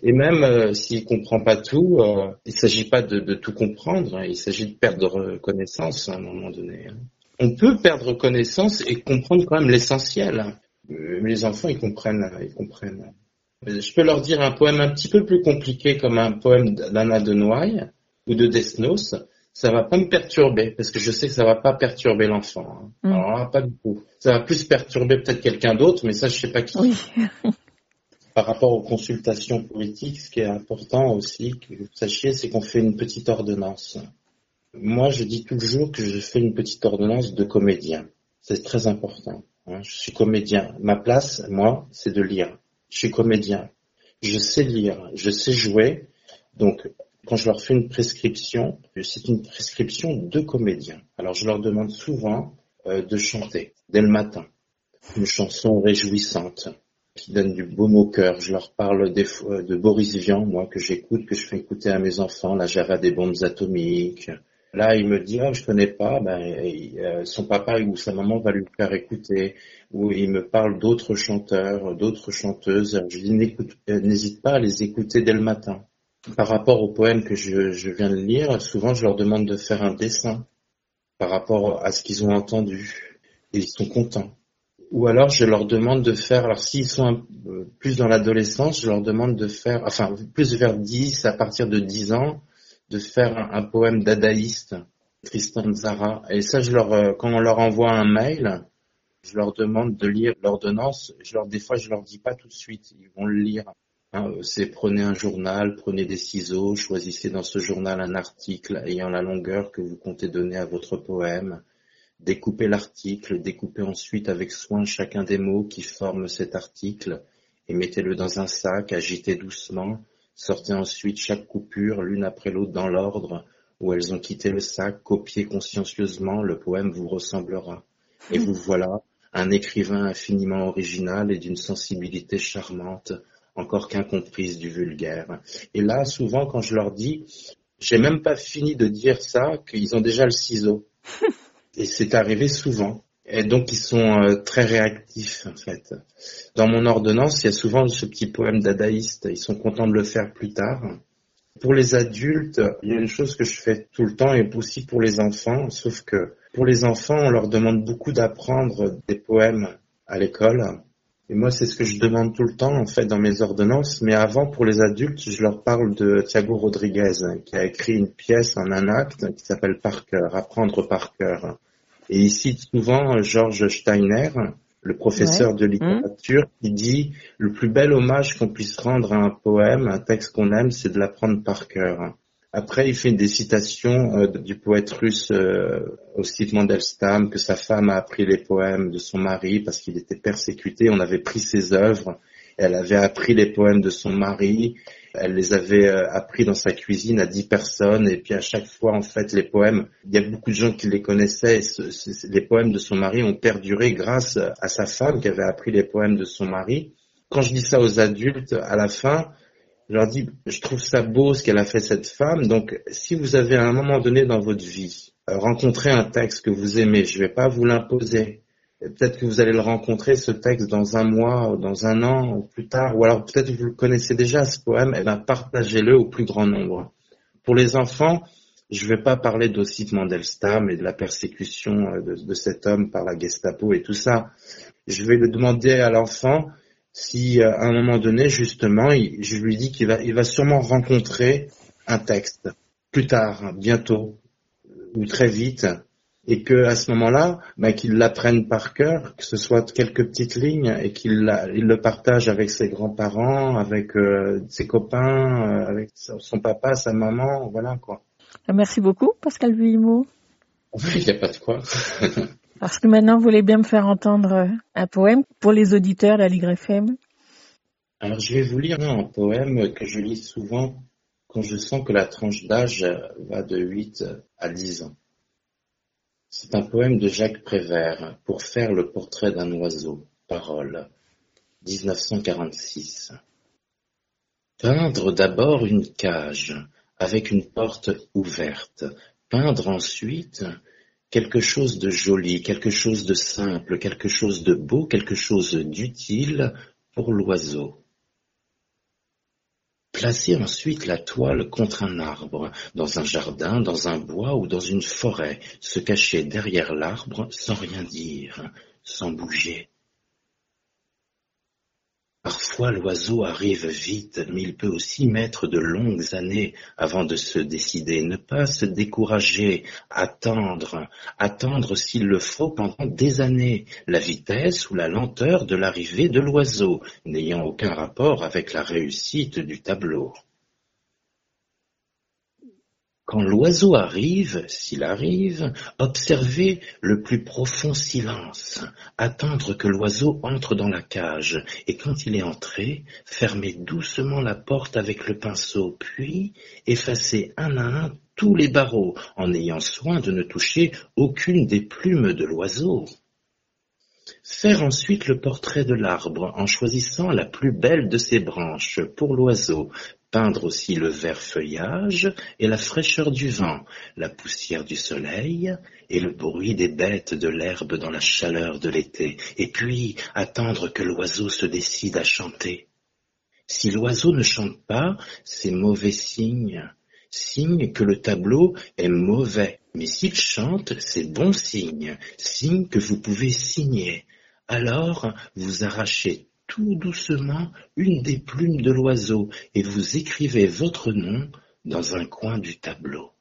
Et même euh, s'il comprend pas tout, euh, il s'agit pas de, de tout comprendre. hein. Il s'agit de perdre connaissance à un moment donné. hein. On peut perdre connaissance et comprendre quand même l'essentiel. Euh, Les enfants, ils comprennent, ils comprennent. Euh, Je peux leur dire un poème un petit peu plus compliqué comme un poème d'Anna de Noailles ou de Desnos. Ça va pas me perturber parce que je sais que ça va pas perturber l'enfant. hein. Mm. Alors là, pas du tout. Ça va plus perturber peut-être quelqu'un d'autre, mais ça, je sais pas qui. Par rapport aux consultations politiques, ce qui est important aussi que vous sachiez, c'est qu'on fait une petite ordonnance. Moi, je dis toujours que je fais une petite ordonnance de comédien. C'est très important. hein. Je suis comédien. Ma place, moi, c'est de lire. Je suis comédien. Je sais lire, je sais jouer. Donc, quand je leur fais une prescription, c'est une prescription de comédien. Alors, je leur demande souvent euh, de chanter dès le matin une chanson réjouissante qui donne du baume au cœur. Je leur parle fois de Boris Vian, moi, que j'écoute, que je fais écouter à mes enfants, la Java des bombes atomiques. Là, il me dit, ah, je connais pas, ben, euh, son papa ou sa maman va lui faire écouter, ou il me parle d'autres chanteurs, d'autres chanteuses. Je dis, n'écoute, euh, n'hésite pas à les écouter dès le matin. Par rapport au poème que je, viens de lire, souvent je leur demande de faire un dessin par rapport à ce qu'ils ont entendu. Et ils sont contents. Ou alors je leur demande de faire, alors s'ils sont euh, plus dans l'adolescence, je leur demande de faire, enfin plus vers 10, à partir de 10 ans, de faire un, un poème dadaïste, Tristan Zara. Et ça, je leur, euh, quand on leur envoie un mail, je leur demande de lire l'ordonnance. Je leur, des fois, je leur dis pas tout de suite, ils vont le lire. Hein, euh, c'est prenez un journal, prenez des ciseaux, choisissez dans ce journal un article ayant la longueur que vous comptez donner à votre poème. Découpez l'article, découpez ensuite avec soin chacun des mots qui forment cet article et mettez-le dans un sac, agitez doucement, sortez ensuite chaque coupure l'une après l'autre dans l'ordre où elles ont quitté le sac, copiez consciencieusement, le poème vous ressemblera. Et vous voilà, un écrivain infiniment original et d'une sensibilité charmante, encore qu'incomprise du vulgaire. Et là, souvent, quand je leur dis, j'ai même pas fini de dire ça, qu'ils ont déjà le ciseau. Et c'est arrivé souvent. Et donc ils sont euh, très réactifs en fait. Dans mon ordonnance, il y a souvent ce petit poème dadaïste. Ils sont contents de le faire plus tard. Pour les adultes, il y a une chose que je fais tout le temps et aussi pour les enfants, sauf que pour les enfants, on leur demande beaucoup d'apprendre des poèmes à l'école. Et moi, c'est ce que je demande tout le temps, en fait, dans mes ordonnances. Mais avant, pour les adultes, je leur parle de Thiago Rodriguez, qui a écrit une pièce en un acte qui s'appelle Par cœur, apprendre par cœur. Et il cite souvent Georges Steiner, le professeur Ouais. de littérature, qui dit le plus bel hommage qu'on puisse rendre à un poème, un texte qu'on aime, c'est de l'apprendre par cœur. Après, il fait des citations euh, du poète russe euh, Ossip Mandelstam, que sa femme a appris les poèmes de son mari parce qu'il était persécuté. On avait pris ses œuvres. Elle avait appris les poèmes de son mari. Elle les avait euh, appris dans sa cuisine à dix personnes. Et puis à chaque fois, en fait, les poèmes, il y a beaucoup de gens qui les connaissaient. Les poèmes de son mari ont perduré grâce à sa femme qui avait appris les poèmes de son mari. Quand je dis ça aux adultes, à la fin, je leur dis, je trouve ça beau ce qu'elle a fait cette femme. Donc, si vous avez à un moment donné dans votre vie euh, rencontré un texte que vous aimez, je vais pas vous l'imposer. Peut-être que vous allez le rencontrer, ce texte, dans un mois, ou dans un an, ou plus tard. Ou alors peut-être que vous le connaissez déjà, ce poème. Eh ben, partagez-le au plus grand nombre. Pour les enfants, je vais pas parler d'Ossip Mandelstam et de la persécution euh, de cet homme par la Gestapo et tout ça. Je vais le demander à l'enfant si euh, à un moment donné, justement, il- je lui dis qu'il va, il va sûrement rencontrer un texte plus tard, bientôt ou très vite, et que à ce moment-là, bah, qu'il l'apprenne par cœur, que ce soit quelques petites lignes, et qu'il la- il le partage avec ses grands-parents, avec euh, ses copains, euh, avec son son papa, sa maman, voilà quoi. Merci beaucoup, Pascal Vuillemot. Il n'y a pas de quoi. Parce que maintenant, vous voulez bien me faire entendre euh, un poème pour les auditeurs de la Ligue FM. Alors, je vais vous lire un poème que je lis souvent quand je sens que la tranche d'âge va de 8 à 10 ans. C'est un poème de Jacques Prévert pour faire le portrait d'un oiseau. Parole. 1946. Peindre d'abord une cage avec une porte ouverte. Peindre ensuite quelque chose de joli, quelque chose de simple, quelque chose de beau, quelque chose d'utile pour l'oiseau. Placer ensuite la toile contre un arbre, dans un jardin, dans un bois ou dans une forêt, se cacher derrière l'arbre sans rien dire, sans bouger. Parfois l'oiseau arrive vite, mais il peut aussi mettre de longues années avant de se décider. Ne pas se décourager, attendre, attendre s'il le faut pendant des années, la vitesse ou la lenteur de l'arrivée de l'oiseau, n'ayant aucun rapport avec la réussite du tableau. Quand l'oiseau arrive, s'il arrive, observez le plus profond silence, attendre que l'oiseau entre dans la cage, et quand il est entré, fermez doucement la porte avec le pinceau, puis effacez un à un tous les barreaux, en ayant soin de ne toucher aucune des plumes de l'oiseau. Faire ensuite le portrait de l'arbre en choisissant la plus belle de ses branches pour l'oiseau, peindre aussi le vert feuillage et la fraîcheur du vent, la poussière du soleil et le bruit des bêtes de l'herbe dans la chaleur de l'été, et puis attendre que l'oiseau se décide à chanter. Si l'oiseau ne chante pas, c'est mauvais signe, signe que le tableau est mauvais, mais s'il chante, c'est bon signe, signe que vous pouvez signer. Alors, vous arrachez tout doucement une des plumes de l'oiseau et vous écrivez votre nom dans un coin du tableau.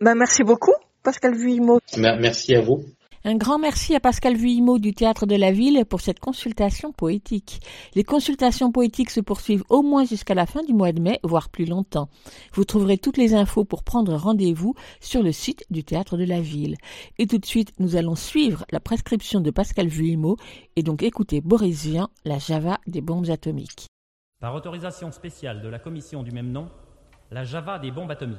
Ben, merci beaucoup, Pascal Vuillemot. Merci à vous. Un grand merci à Pascal Vuillemot du Théâtre de la Ville pour cette consultation poétique. Les consultations poétiques se poursuivent au moins jusqu'à la fin du mois de mai, voire plus longtemps. Vous trouverez toutes les infos pour prendre rendez-vous sur le site du Théâtre de la Ville. Et tout de suite, nous allons suivre la prescription de Pascal Vuillemot et donc écouter Boris Vian, la Java des bombes atomiques. Par autorisation spéciale de la commission du même nom, la Java des bombes atomiques.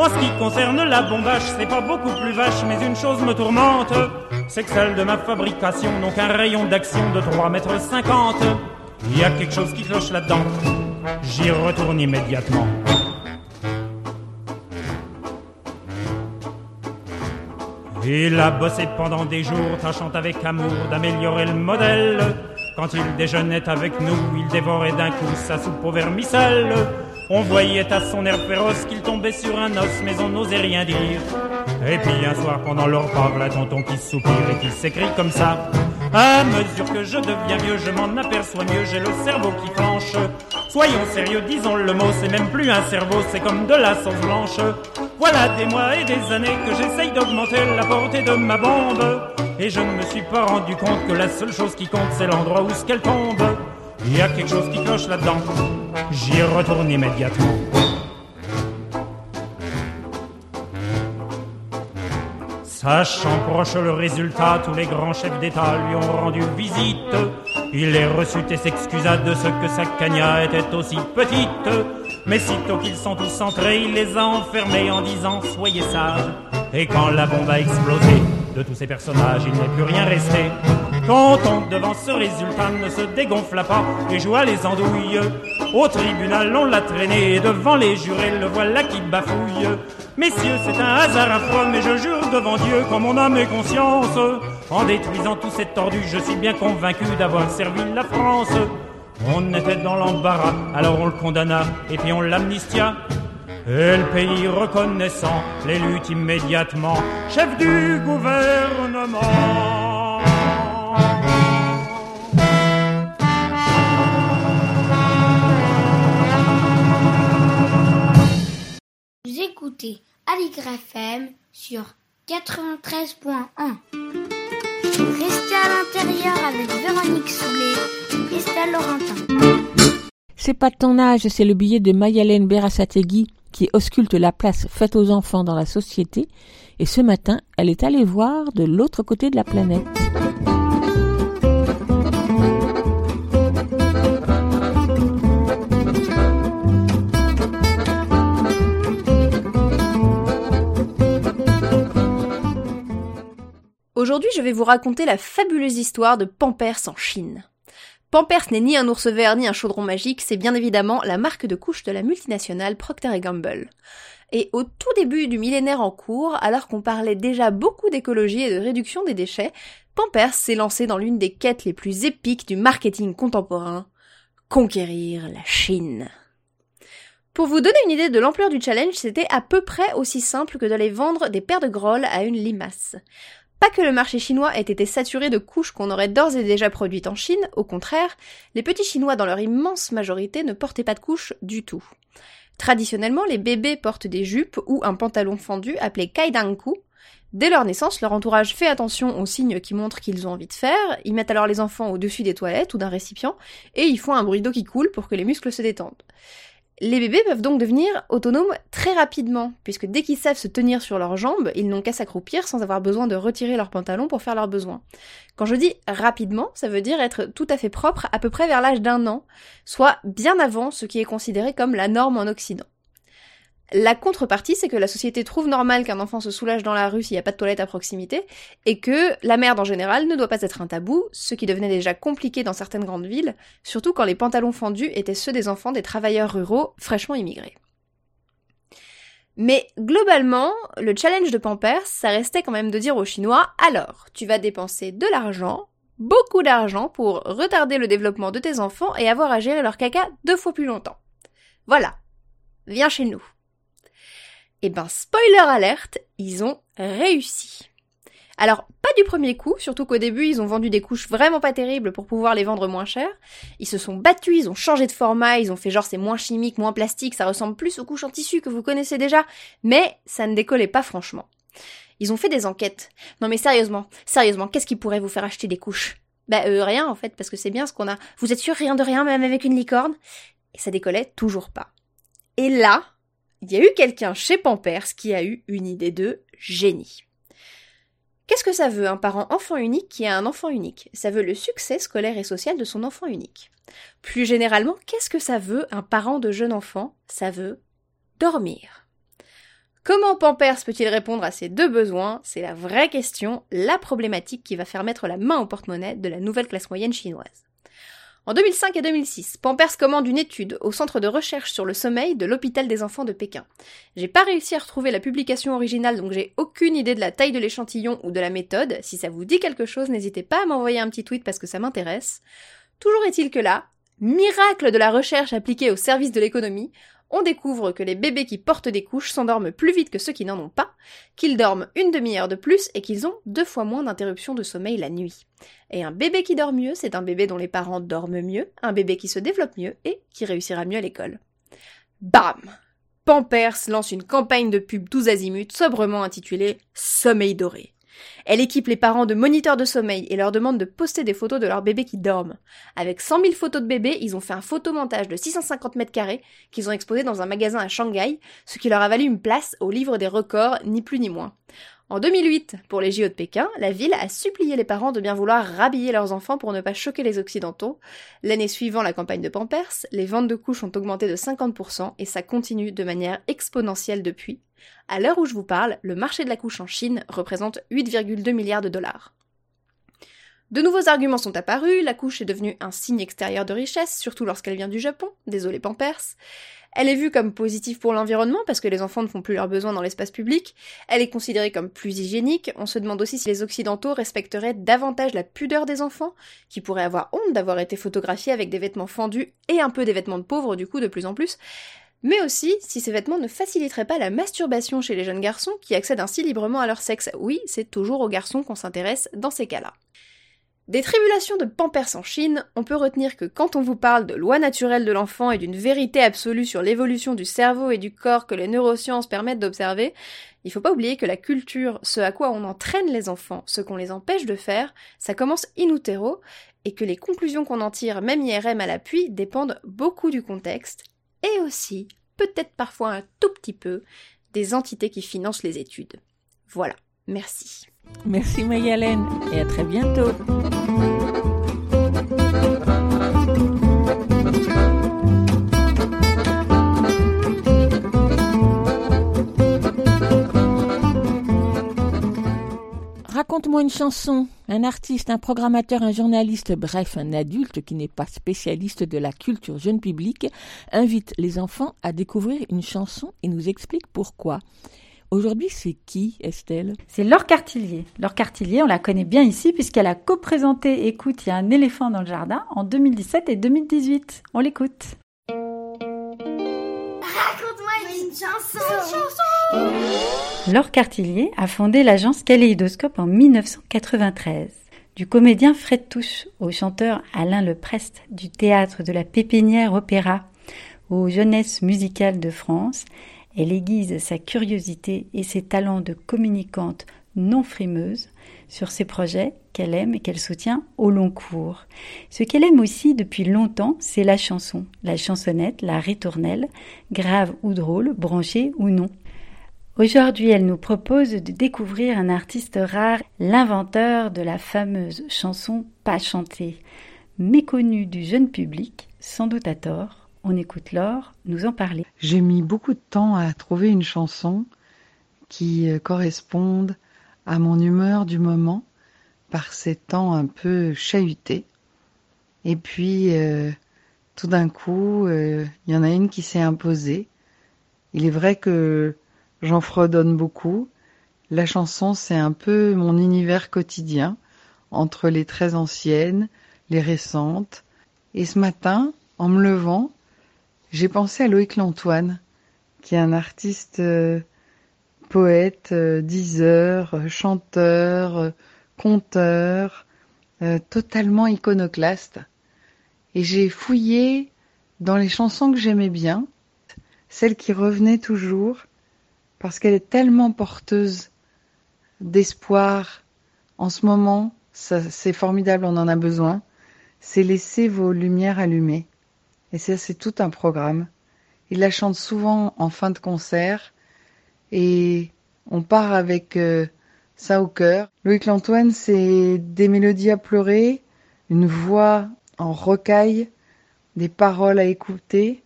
En ce qui concerne la bombage, c'est pas beaucoup plus vache, mais une chose me tourmente, c'est que celle de ma fabrication n'ont qu'un rayon d'action de 3 mètres 50. Il y a quelque chose qui cloche là-dedans. J'y retourne immédiatement. Il a bossé pendant des jours, tâchant avec amour d'améliorer le modèle. Quand il déjeunait avec nous, il dévorait d'un coup sa soupe au vermicelle. On voyait à son air féroce qu'il tombait sur un os, mais on n'osait rien dire. Et puis un soir, pendant leur repas, la tonton qui soupire et qui s'écrit comme ça. À mesure que je deviens vieux, je m'en aperçois mieux, j'ai le cerveau qui flanche. Soyons sérieux, disons le mot, c'est même plus un cerveau, c'est comme de la sauce blanche. Voilà des mois et des années que j'essaye d'augmenter la portée de ma bombe. Et je ne me suis pas rendu compte que la seule chose qui compte, c'est l'endroit où ce qu'elle tombe. Il y a quelque chose qui cloche là-dedans. J'y retourne immédiatement. Sachant proche le résultat, tous les grands chefs d'État lui ont rendu visite. Il les reçut et s'excusa de ce que sa cagna était aussi petite. Mais sitôt qu'ils sont tous entrés, il les a enfermés en disant Soyez sages. Et quand la bombe a explosé, de tous ces personnages, il n'est plus rien resté. Quand on devant ce résultat ne se dégonfla pas et joua les andouilles. Au tribunal, on l'a traîné et devant les jurés, le voilà qui bafouille. Messieurs, c'est un hasard affreux, mais je jure devant Dieu, qu'en mon âme et conscience, en détruisant tous ces tordus, je suis bien convaincu d'avoir servi la France. On était dans l'embarras, alors on le condamna et puis on l'amnistia. Et le pays reconnaissant l'élut immédiatement chef du gouvernement. Écoutez Aligre FM sur 93.1. Restez à l'intérieur avec Véronique Soulet et Stella Laurentin. C'est pas ton âge, c'est le billet de Mayalène Berasategui qui ausculte la place faite aux enfants dans la société. Et ce matin, elle est allée voir de l'autre côté de la planète. Aujourd'hui, je vais vous raconter la fabuleuse histoire de Pampers en Chine. Pampers n'est ni un ours vert ni un chaudron magique, c'est bien évidemment la marque de couche de la multinationale Procter Gamble. Et au tout début du millénaire en cours, alors qu'on parlait déjà beaucoup d'écologie et de réduction des déchets, Pampers s'est lancé dans l'une des quêtes les plus épiques du marketing contemporain, conquérir la Chine. Pour vous donner une idée de l'ampleur du challenge, c'était à peu près aussi simple que d'aller vendre des paires de grolles à une limace. Pas que le marché chinois ait été saturé de couches qu'on aurait d'ores et déjà produites en Chine, au contraire, les petits chinois dans leur immense majorité ne portaient pas de couches du tout. Traditionnellement, les bébés portent des jupes ou un pantalon fendu appelé kaidanku. Dès leur naissance, leur entourage fait attention aux signes qui montrent qu'ils ont envie de faire, ils mettent alors les enfants au-dessus des toilettes ou d'un récipient, et ils font un bruit d'eau qui coule pour que les muscles se détendent. Les bébés peuvent donc devenir autonomes très rapidement, puisque dès qu'ils savent se tenir sur leurs jambes, ils n'ont qu'à s'accroupir sans avoir besoin de retirer leurs pantalons pour faire leurs besoins. Quand je dis rapidement, ça veut dire être tout à fait propre à peu près vers l'âge d'un an, soit bien avant ce qui est considéré comme la norme en Occident. La contrepartie, c'est que la société trouve normal qu'un enfant se soulage dans la rue s'il n'y a pas de toilette à proximité, et que la merde en général ne doit pas être un tabou, ce qui devenait déjà compliqué dans certaines grandes villes, surtout quand les pantalons fendus étaient ceux des enfants des travailleurs ruraux fraîchement immigrés. Mais globalement, le challenge de Pampers, ça restait quand même de dire aux Chinois, alors, tu vas dépenser de l'argent, beaucoup d'argent pour retarder le développement de tes enfants et avoir à gérer leur caca deux fois plus longtemps. Voilà. Viens chez nous. Et ben, spoiler alerte, ils ont réussi. Alors, pas du premier coup, surtout qu'au début, ils ont vendu des couches vraiment pas terribles pour pouvoir les vendre moins cher. Ils se sont battus, ils ont changé de format, ils ont fait genre c'est moins chimique, moins plastique, ça ressemble plus aux couches en tissu que vous connaissez déjà, mais ça ne décollait pas franchement. Ils ont fait des enquêtes. Non mais sérieusement, sérieusement, qu'est-ce qui pourrait vous faire acheter des couches? Bah euh, rien en fait, parce que c'est bien ce qu'on a. Vous êtes sûr rien de rien, même avec une licorne? Et ça décollait toujours pas. Et là, il y a eu quelqu'un chez Pampers qui a eu une idée de génie. Qu'est-ce que ça veut un parent enfant unique qui a un enfant unique? Ça veut le succès scolaire et social de son enfant unique. Plus généralement, qu'est-ce que ça veut un parent de jeune enfant? Ça veut dormir. Comment Pampers peut-il répondre à ces deux besoins? C'est la vraie question, la problématique qui va faire mettre la main au porte-monnaie de la nouvelle classe moyenne chinoise. En 2005 et 2006, Pampers commande une étude au centre de recherche sur le sommeil de l'hôpital des enfants de Pékin. J'ai pas réussi à retrouver la publication originale, donc j'ai aucune idée de la taille de l'échantillon ou de la méthode. Si ça vous dit quelque chose, n'hésitez pas à m'envoyer un petit tweet parce que ça m'intéresse. Toujours est-il que là, miracle de la recherche appliquée au service de l'économie, on découvre que les bébés qui portent des couches s'endorment plus vite que ceux qui n'en ont pas, qu'ils dorment une demi-heure de plus et qu'ils ont deux fois moins d'interruptions de sommeil la nuit. Et un bébé qui dort mieux, c'est un bébé dont les parents dorment mieux, un bébé qui se développe mieux et qui réussira mieux à l'école. Bam Pampers lance une campagne de pub 12 azimuts sobrement intitulée Sommeil doré. Elle équipe les parents de moniteurs de sommeil et leur demande de poster des photos de leurs bébés qui dorment. Avec 100 000 photos de bébés, ils ont fait un photomontage de 650 mètres carrés qu'ils ont exposé dans un magasin à Shanghai, ce qui leur a valu une place au livre des records, ni plus ni moins. En 2008, pour les JO de Pékin, la ville a supplié les parents de bien vouloir rhabiller leurs enfants pour ne pas choquer les Occidentaux. L'année suivant la campagne de Pampers, les ventes de couches ont augmenté de 50% et ça continue de manière exponentielle depuis. À l'heure où je vous parle, le marché de la couche en Chine représente 8,2 milliards de dollars. De nouveaux arguments sont apparus, la couche est devenue un signe extérieur de richesse, surtout lorsqu'elle vient du Japon, désolé Pampers. Elle est vue comme positive pour l'environnement parce que les enfants ne font plus leurs besoins dans l'espace public. Elle est considérée comme plus hygiénique. On se demande aussi si les Occidentaux respecteraient davantage la pudeur des enfants, qui pourraient avoir honte d'avoir été photographiés avec des vêtements fendus et un peu des vêtements de pauvres du coup de plus en plus. Mais aussi si ces vêtements ne faciliteraient pas la masturbation chez les jeunes garçons qui accèdent ainsi librement à leur sexe. Oui, c'est toujours aux garçons qu'on s'intéresse dans ces cas-là. Des tribulations de Pampers en Chine, on peut retenir que quand on vous parle de loi naturelle de l'enfant et d'une vérité absolue sur l'évolution du cerveau et du corps que les neurosciences permettent d'observer, il faut pas oublier que la culture, ce à quoi on entraîne les enfants, ce qu'on les empêche de faire, ça commence in utero, et que les conclusions qu'on en tire, même IRM à l'appui, dépendent beaucoup du contexte, et aussi, peut-être parfois un tout petit peu, des entités qui financent les études. Voilà, merci. Merci Mayalène et à très bientôt. Raconte-moi une chanson. Un artiste, un programmateur, un journaliste, bref, un adulte qui n'est pas spécialiste de la culture jeune public, invite les enfants à découvrir une chanson et nous explique pourquoi. Aujourd'hui, c'est qui, Estelle? C'est Laure Cartillier. Laure Cartillier, on la connaît bien ici puisqu'elle a co-présenté Écoute, il y a un éléphant dans le jardin en 2017 et 2018. On l'écoute. Raconte-moi une chanson. chanson. Laure Cartillier a fondé l'agence Kaléidoscope en 1993. Du comédien Fred Touche au chanteur Alain Leprest du théâtre de la Pépinière Opéra aux jeunesses musicales de France, elle aiguise sa curiosité et ses talents de communicante non frimeuse sur ses projets qu'elle aime et qu'elle soutient au long cours. Ce qu'elle aime aussi depuis longtemps, c'est la chanson, la chansonnette, la ritournelle, grave ou drôle, branchée ou non. Aujourd'hui, elle nous propose de découvrir un artiste rare, l'inventeur de la fameuse chanson pas chantée, méconnue du jeune public, sans doute à tort, on écoute Laure nous en parler. J'ai mis beaucoup de temps à trouver une chanson qui euh, corresponde à mon humeur du moment par ces temps un peu chahutés. Et puis, euh, tout d'un coup, euh, il y en a une qui s'est imposée. Il est vrai que j'en fredonne beaucoup. La chanson, c'est un peu mon univers quotidien, entre les très anciennes, les récentes. Et ce matin, en me levant, j'ai pensé à Loïc Lantoine, qui est un artiste euh, poète, euh, diseur, euh, chanteur, conteur, totalement iconoclaste. Et j'ai fouillé dans les chansons que j'aimais bien, celles qui revenaient toujours, parce qu'elle est tellement porteuse d'espoir en ce moment, c'est formidable, on en a besoin, c'est laisser vos lumières allumées. Et ça, c'est tout un programme. Il la chante souvent en fin de concert et on part avec euh, ça au cœur. Loïc Lantoine, c'est des mélodies à pleurer, une voix en rocaille, des paroles à écouter,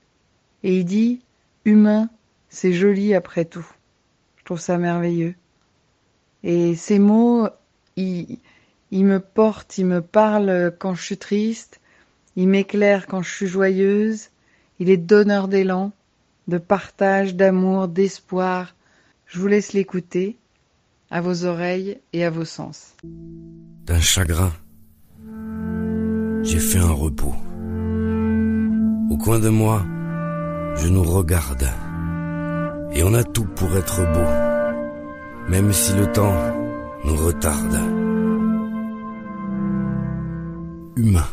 et il dit humain, c'est joli après tout. Je trouve ça merveilleux. Et ces mots, ils, me portent, ils me parlent quand je suis triste, ils m'éclairent quand je suis joyeuse, il est donneur d'élan, de partage, d'amour, d'espoir. Je vous laisse l'écouter, à vos oreilles et à vos sens. D'un chagrin, j'ai fait un repos. Au coin de moi, je nous regarde. Et on a tout pour être beau, même si le temps nous retarde. Humain,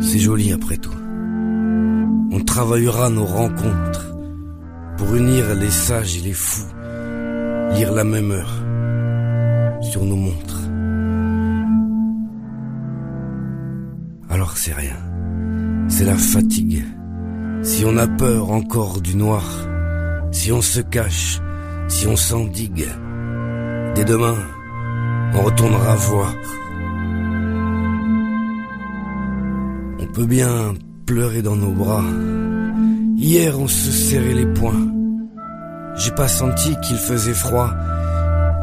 c'est joli après tout. On travaillera nos rencontres pour unir les sages et les fous, lire la même heure sur nos montres. Alors c'est rien, c'est la fatigue. Si on a peur encore du noir, si on se cache, si on s'endigue, dès demain, on retournera voir. On peut bien pleurer dans nos bras. Hier, on se serrait les poings. J'ai pas senti qu'il faisait froid.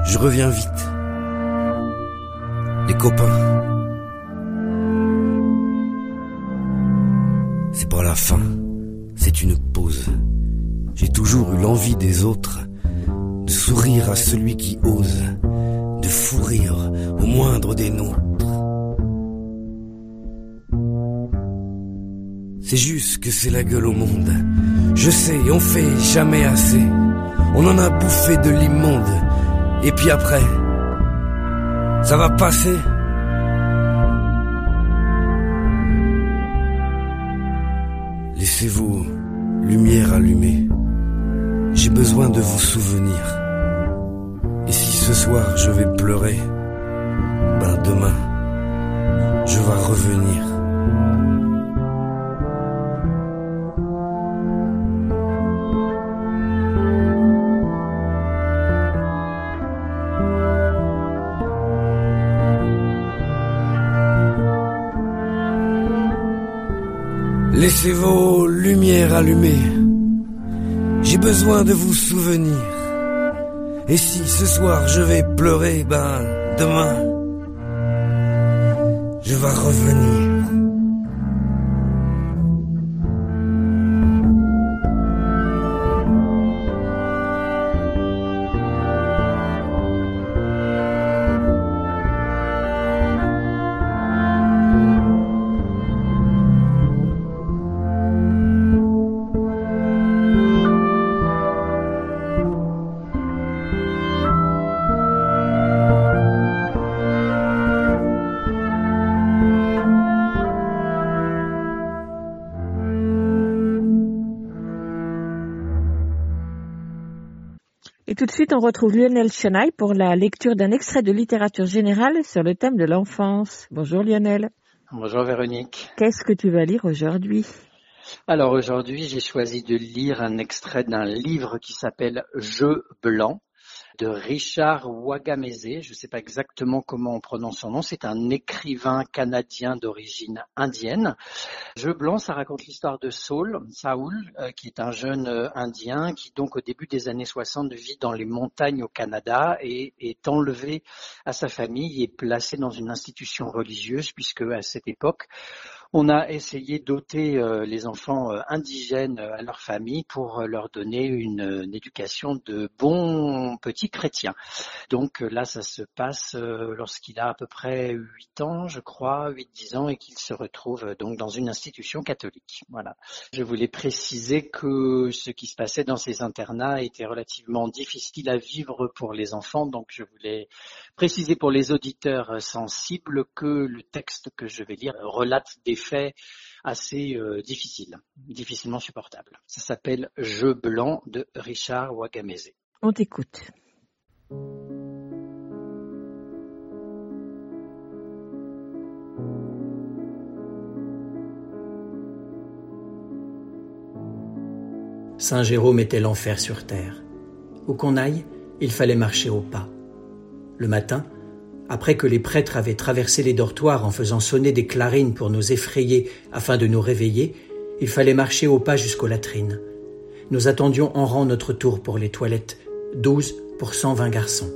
Je reviens vite. Les copains. C'est pas la fin, toujours eu l'envie des autres, de sourire à celui qui ose, de fou rire au moindre des nôtres. C'est juste que c'est la gueule au monde. Je sais, on fait jamais assez. On en a bouffé de l'immonde. Et puis après, ça va passer. Laissez vos lumières allumées. J'ai besoin de vous souvenir. Et si ce soir je vais pleurer, ben demain, je vais revenir. Laissez vos lumières allumées. J'ai besoin de vous souvenir. Et si ce soir je vais pleurer, ben demain, je vais revenir. Tout de suite, on retrouve Lionel Chenaille pour la lecture d'un extrait de littérature générale sur le thème de l'enfance. Bonjour Lionel. Bonjour Véronique. Qu'est-ce que tu vas lire aujourd'hui? Alors aujourd'hui, j'ai choisi de lire un extrait d'un livre qui s'appelle Jeu blanc de Richard Wagamese. Je ne sais pas exactement comment on prononce son nom. C'est un écrivain canadien d'origine indienne. Jeu blanc, ça raconte l'histoire de Saul, Saoul, euh, qui est un jeune euh, indien qui donc au début des années 60 vit dans les montagnes au Canada et est enlevé à sa famille et placé dans une institution religieuse puisque à cette époque, on a essayé d'ôter euh, les enfants euh, indigènes euh, à leur famille pour leur donner une, éducation de bons petits chrétiens. Donc là, ça se passe lorsqu'il a à peu près 8 ans, je crois, 8-10 ans, et qu'il se retrouve donc dans une institution catholique. Voilà. Je voulais préciser que ce qui se passait dans ces internats était relativement difficile à vivre pour les enfants, donc je voulais préciser pour les auditeurs sensibles que le texte que je vais lire relate des faits assez euh, difficiles, difficilement supportables. Ça s'appelle Jeu blanc de Richard Wagamese. On t'écoute. Saint Jérôme était l'enfer sur terre. Où qu'on aille, il fallait marcher au pas. Le matin, après que les prêtres avaient traversé les dortoirs en faisant sonner des clarines pour nous effrayer afin de nous réveiller, il fallait marcher au pas jusqu'aux latrines. Nous attendions en rang notre tour pour les toilettes, douze pour cent vingt garçons.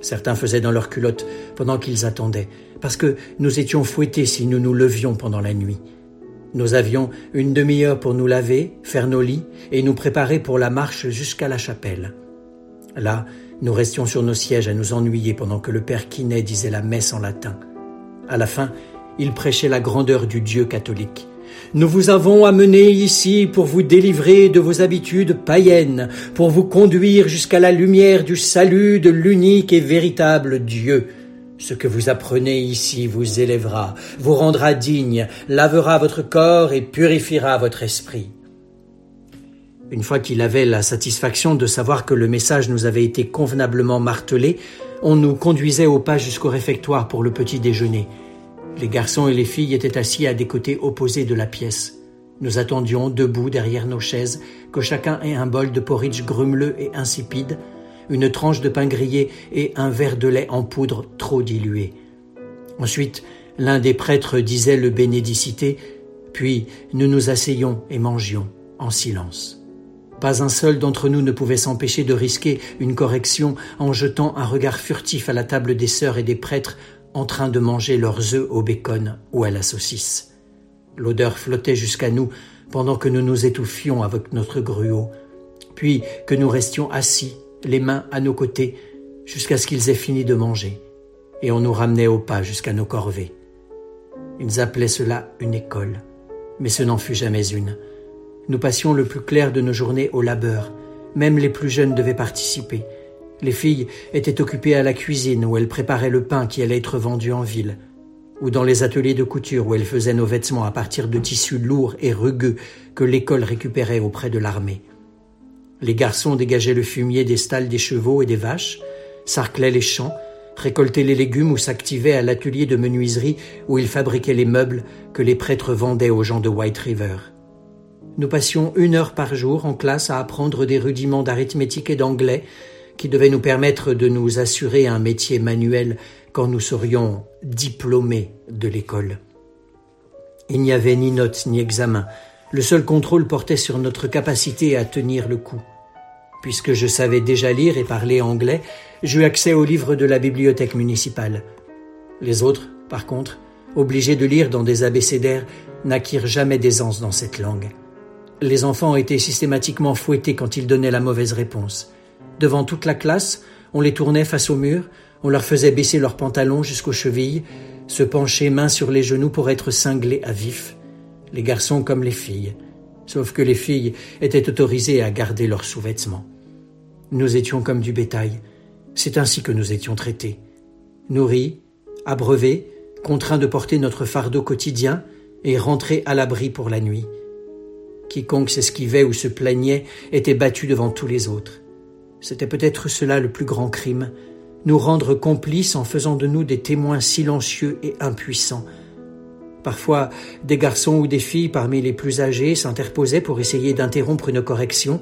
Certains faisaient dans leurs culottes pendant qu'ils attendaient, parce que nous étions fouettés si nous nous levions pendant la nuit. Nous avions une demi-heure pour nous laver, faire nos lits et nous préparer pour la marche jusqu'à la chapelle. Là, nous restions sur nos sièges à nous ennuyer pendant que le père Quinet disait la messe en latin. À la fin, il prêchait la grandeur du Dieu catholique. Nous vous avons amené ici pour vous délivrer de vos habitudes païennes, pour vous conduire jusqu'à la lumière du salut de l'unique et véritable Dieu. Ce que vous apprenez ici vous élèvera, vous rendra digne, lavera votre corps et purifiera votre esprit. Une fois qu'il avait la satisfaction de savoir que le message nous avait été convenablement martelé, on nous conduisait au pas jusqu'au réfectoire pour le petit déjeuner. Les garçons et les filles étaient assis à des côtés opposés de la pièce. Nous attendions debout derrière nos chaises que chacun ait un bol de porridge grumeleux et insipide, une tranche de pain grillé et un verre de lait en poudre trop dilué. Ensuite, l'un des prêtres disait le bénédicité, puis nous nous asseyions et mangions en silence. Pas un seul d'entre nous ne pouvait s'empêcher de risquer une correction en jetant un regard furtif à la table des sœurs et des prêtres en train de manger leurs œufs au bacon ou à la saucisse. L'odeur flottait jusqu'à nous pendant que nous nous étouffions avec notre gruau, puis que nous restions assis, les mains à nos côtés, jusqu'à ce qu'ils aient fini de manger, et on nous ramenait au pas jusqu'à nos corvées. Ils appelaient cela une école, mais ce n'en fut jamais une. Nous passions le plus clair de nos journées au labeur. Même les plus jeunes devaient participer. Les filles étaient occupées à la cuisine où elles préparaient le pain qui allait être vendu en ville, ou dans les ateliers de couture où elles faisaient nos vêtements à partir de tissus lourds et rugueux que l'école récupérait auprès de l'armée. Les garçons dégageaient le fumier des stalles des chevaux et des vaches, sarclaient les champs, récoltaient les légumes ou s'activaient à l'atelier de menuiserie où ils fabriquaient les meubles que les prêtres vendaient aux gens de White River. Nous passions une heure par jour en classe à apprendre des rudiments d'arithmétique et d'anglais qui devaient nous permettre de nous assurer un métier manuel quand nous serions diplômés de l'école. Il n'y avait ni notes ni examen. Le seul contrôle portait sur notre capacité à tenir le coup. Puisque je savais déjà lire et parler anglais, j'eus accès aux livres de la bibliothèque municipale. Les autres, par contre, obligés de lire dans des abécédaires, n'acquirent jamais d'aisance dans cette langue. Les enfants étaient systématiquement fouettés quand ils donnaient la mauvaise réponse. Devant toute la classe, on les tournait face au mur, on leur faisait baisser leurs pantalons jusqu'aux chevilles, se pencher main sur les genoux pour être cinglés à vif, les garçons comme les filles, sauf que les filles étaient autorisées à garder leurs sous-vêtements. Nous étions comme du bétail, c'est ainsi que nous étions traités. Nourris, abreuvés, contraints de porter notre fardeau quotidien et rentrés à l'abri pour la nuit. Quiconque s'esquivait ou se plaignait était battu devant tous les autres. C'était peut-être cela le plus grand crime, nous rendre complices en faisant de nous des témoins silencieux et impuissants. Parfois, des garçons ou des filles parmi les plus âgés s'interposaient pour essayer d'interrompre une correction,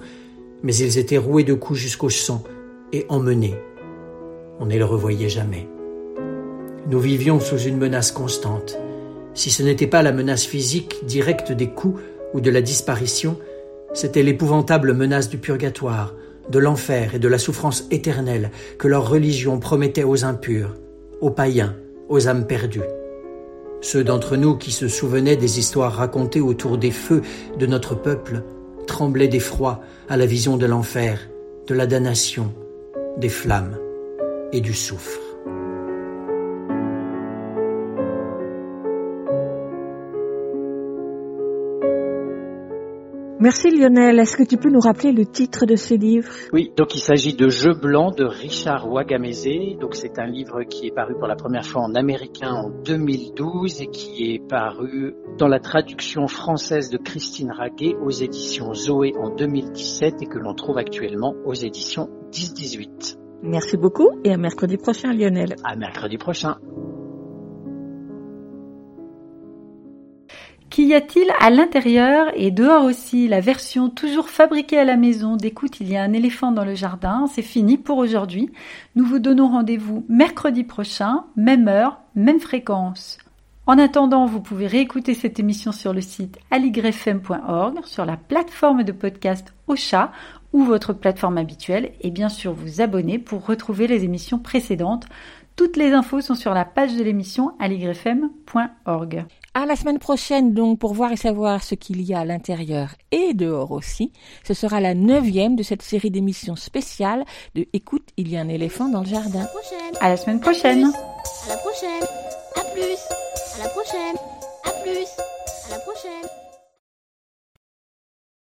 mais ils étaient roués de coups jusqu'au sang et emmenés. On ne les revoyait jamais. Nous vivions sous une menace constante. Si ce n'était pas la menace physique directe des coups, ou de la disparition, c'était l'épouvantable menace du purgatoire, de l'enfer et de la souffrance éternelle que leur religion promettait aux impurs, aux païens, aux âmes perdues. Ceux d'entre nous qui se souvenaient des histoires racontées autour des feux de notre peuple tremblaient d'effroi à la vision de l'enfer, de la damnation, des flammes et du soufre. Merci Lionel. Est-ce que tu peux nous rappeler le titre de ce livre? Oui, donc il s'agit de Jeux blancs de Richard Wagamese. Donc c'est un livre qui est paru pour la première fois en américain en 2012 et qui est paru dans la traduction française de Christine Raguet aux éditions Zoé en 2017 et que l'on trouve actuellement aux éditions 10-18. Merci beaucoup et à mercredi prochain Lionel. À mercredi prochain. Qu'y a-t-il à l'intérieur et dehors aussi? La version toujours fabriquée à la maison d'écoute, il y a un éléphant dans le jardin. C'est fini pour aujourd'hui. Nous vous donnons rendez-vous mercredi prochain, même heure, même fréquence. En attendant, vous pouvez réécouter cette émission sur le site aligrefm.org, sur la plateforme de podcast Ocha ou votre plateforme habituelle et bien sûr vous abonner pour retrouver les émissions précédentes. Toutes les infos sont sur la page de l'émission aligrefm.org. À la semaine prochaine, donc, pour voir et savoir ce qu'il y a à l'intérieur et dehors aussi. Ce sera la neuvième de cette série d'émissions spéciales de Écoute, il y a un éléphant dans le jardin. À la semaine prochaine. À la prochaine. À plus. À la prochaine. À plus. À la prochaine.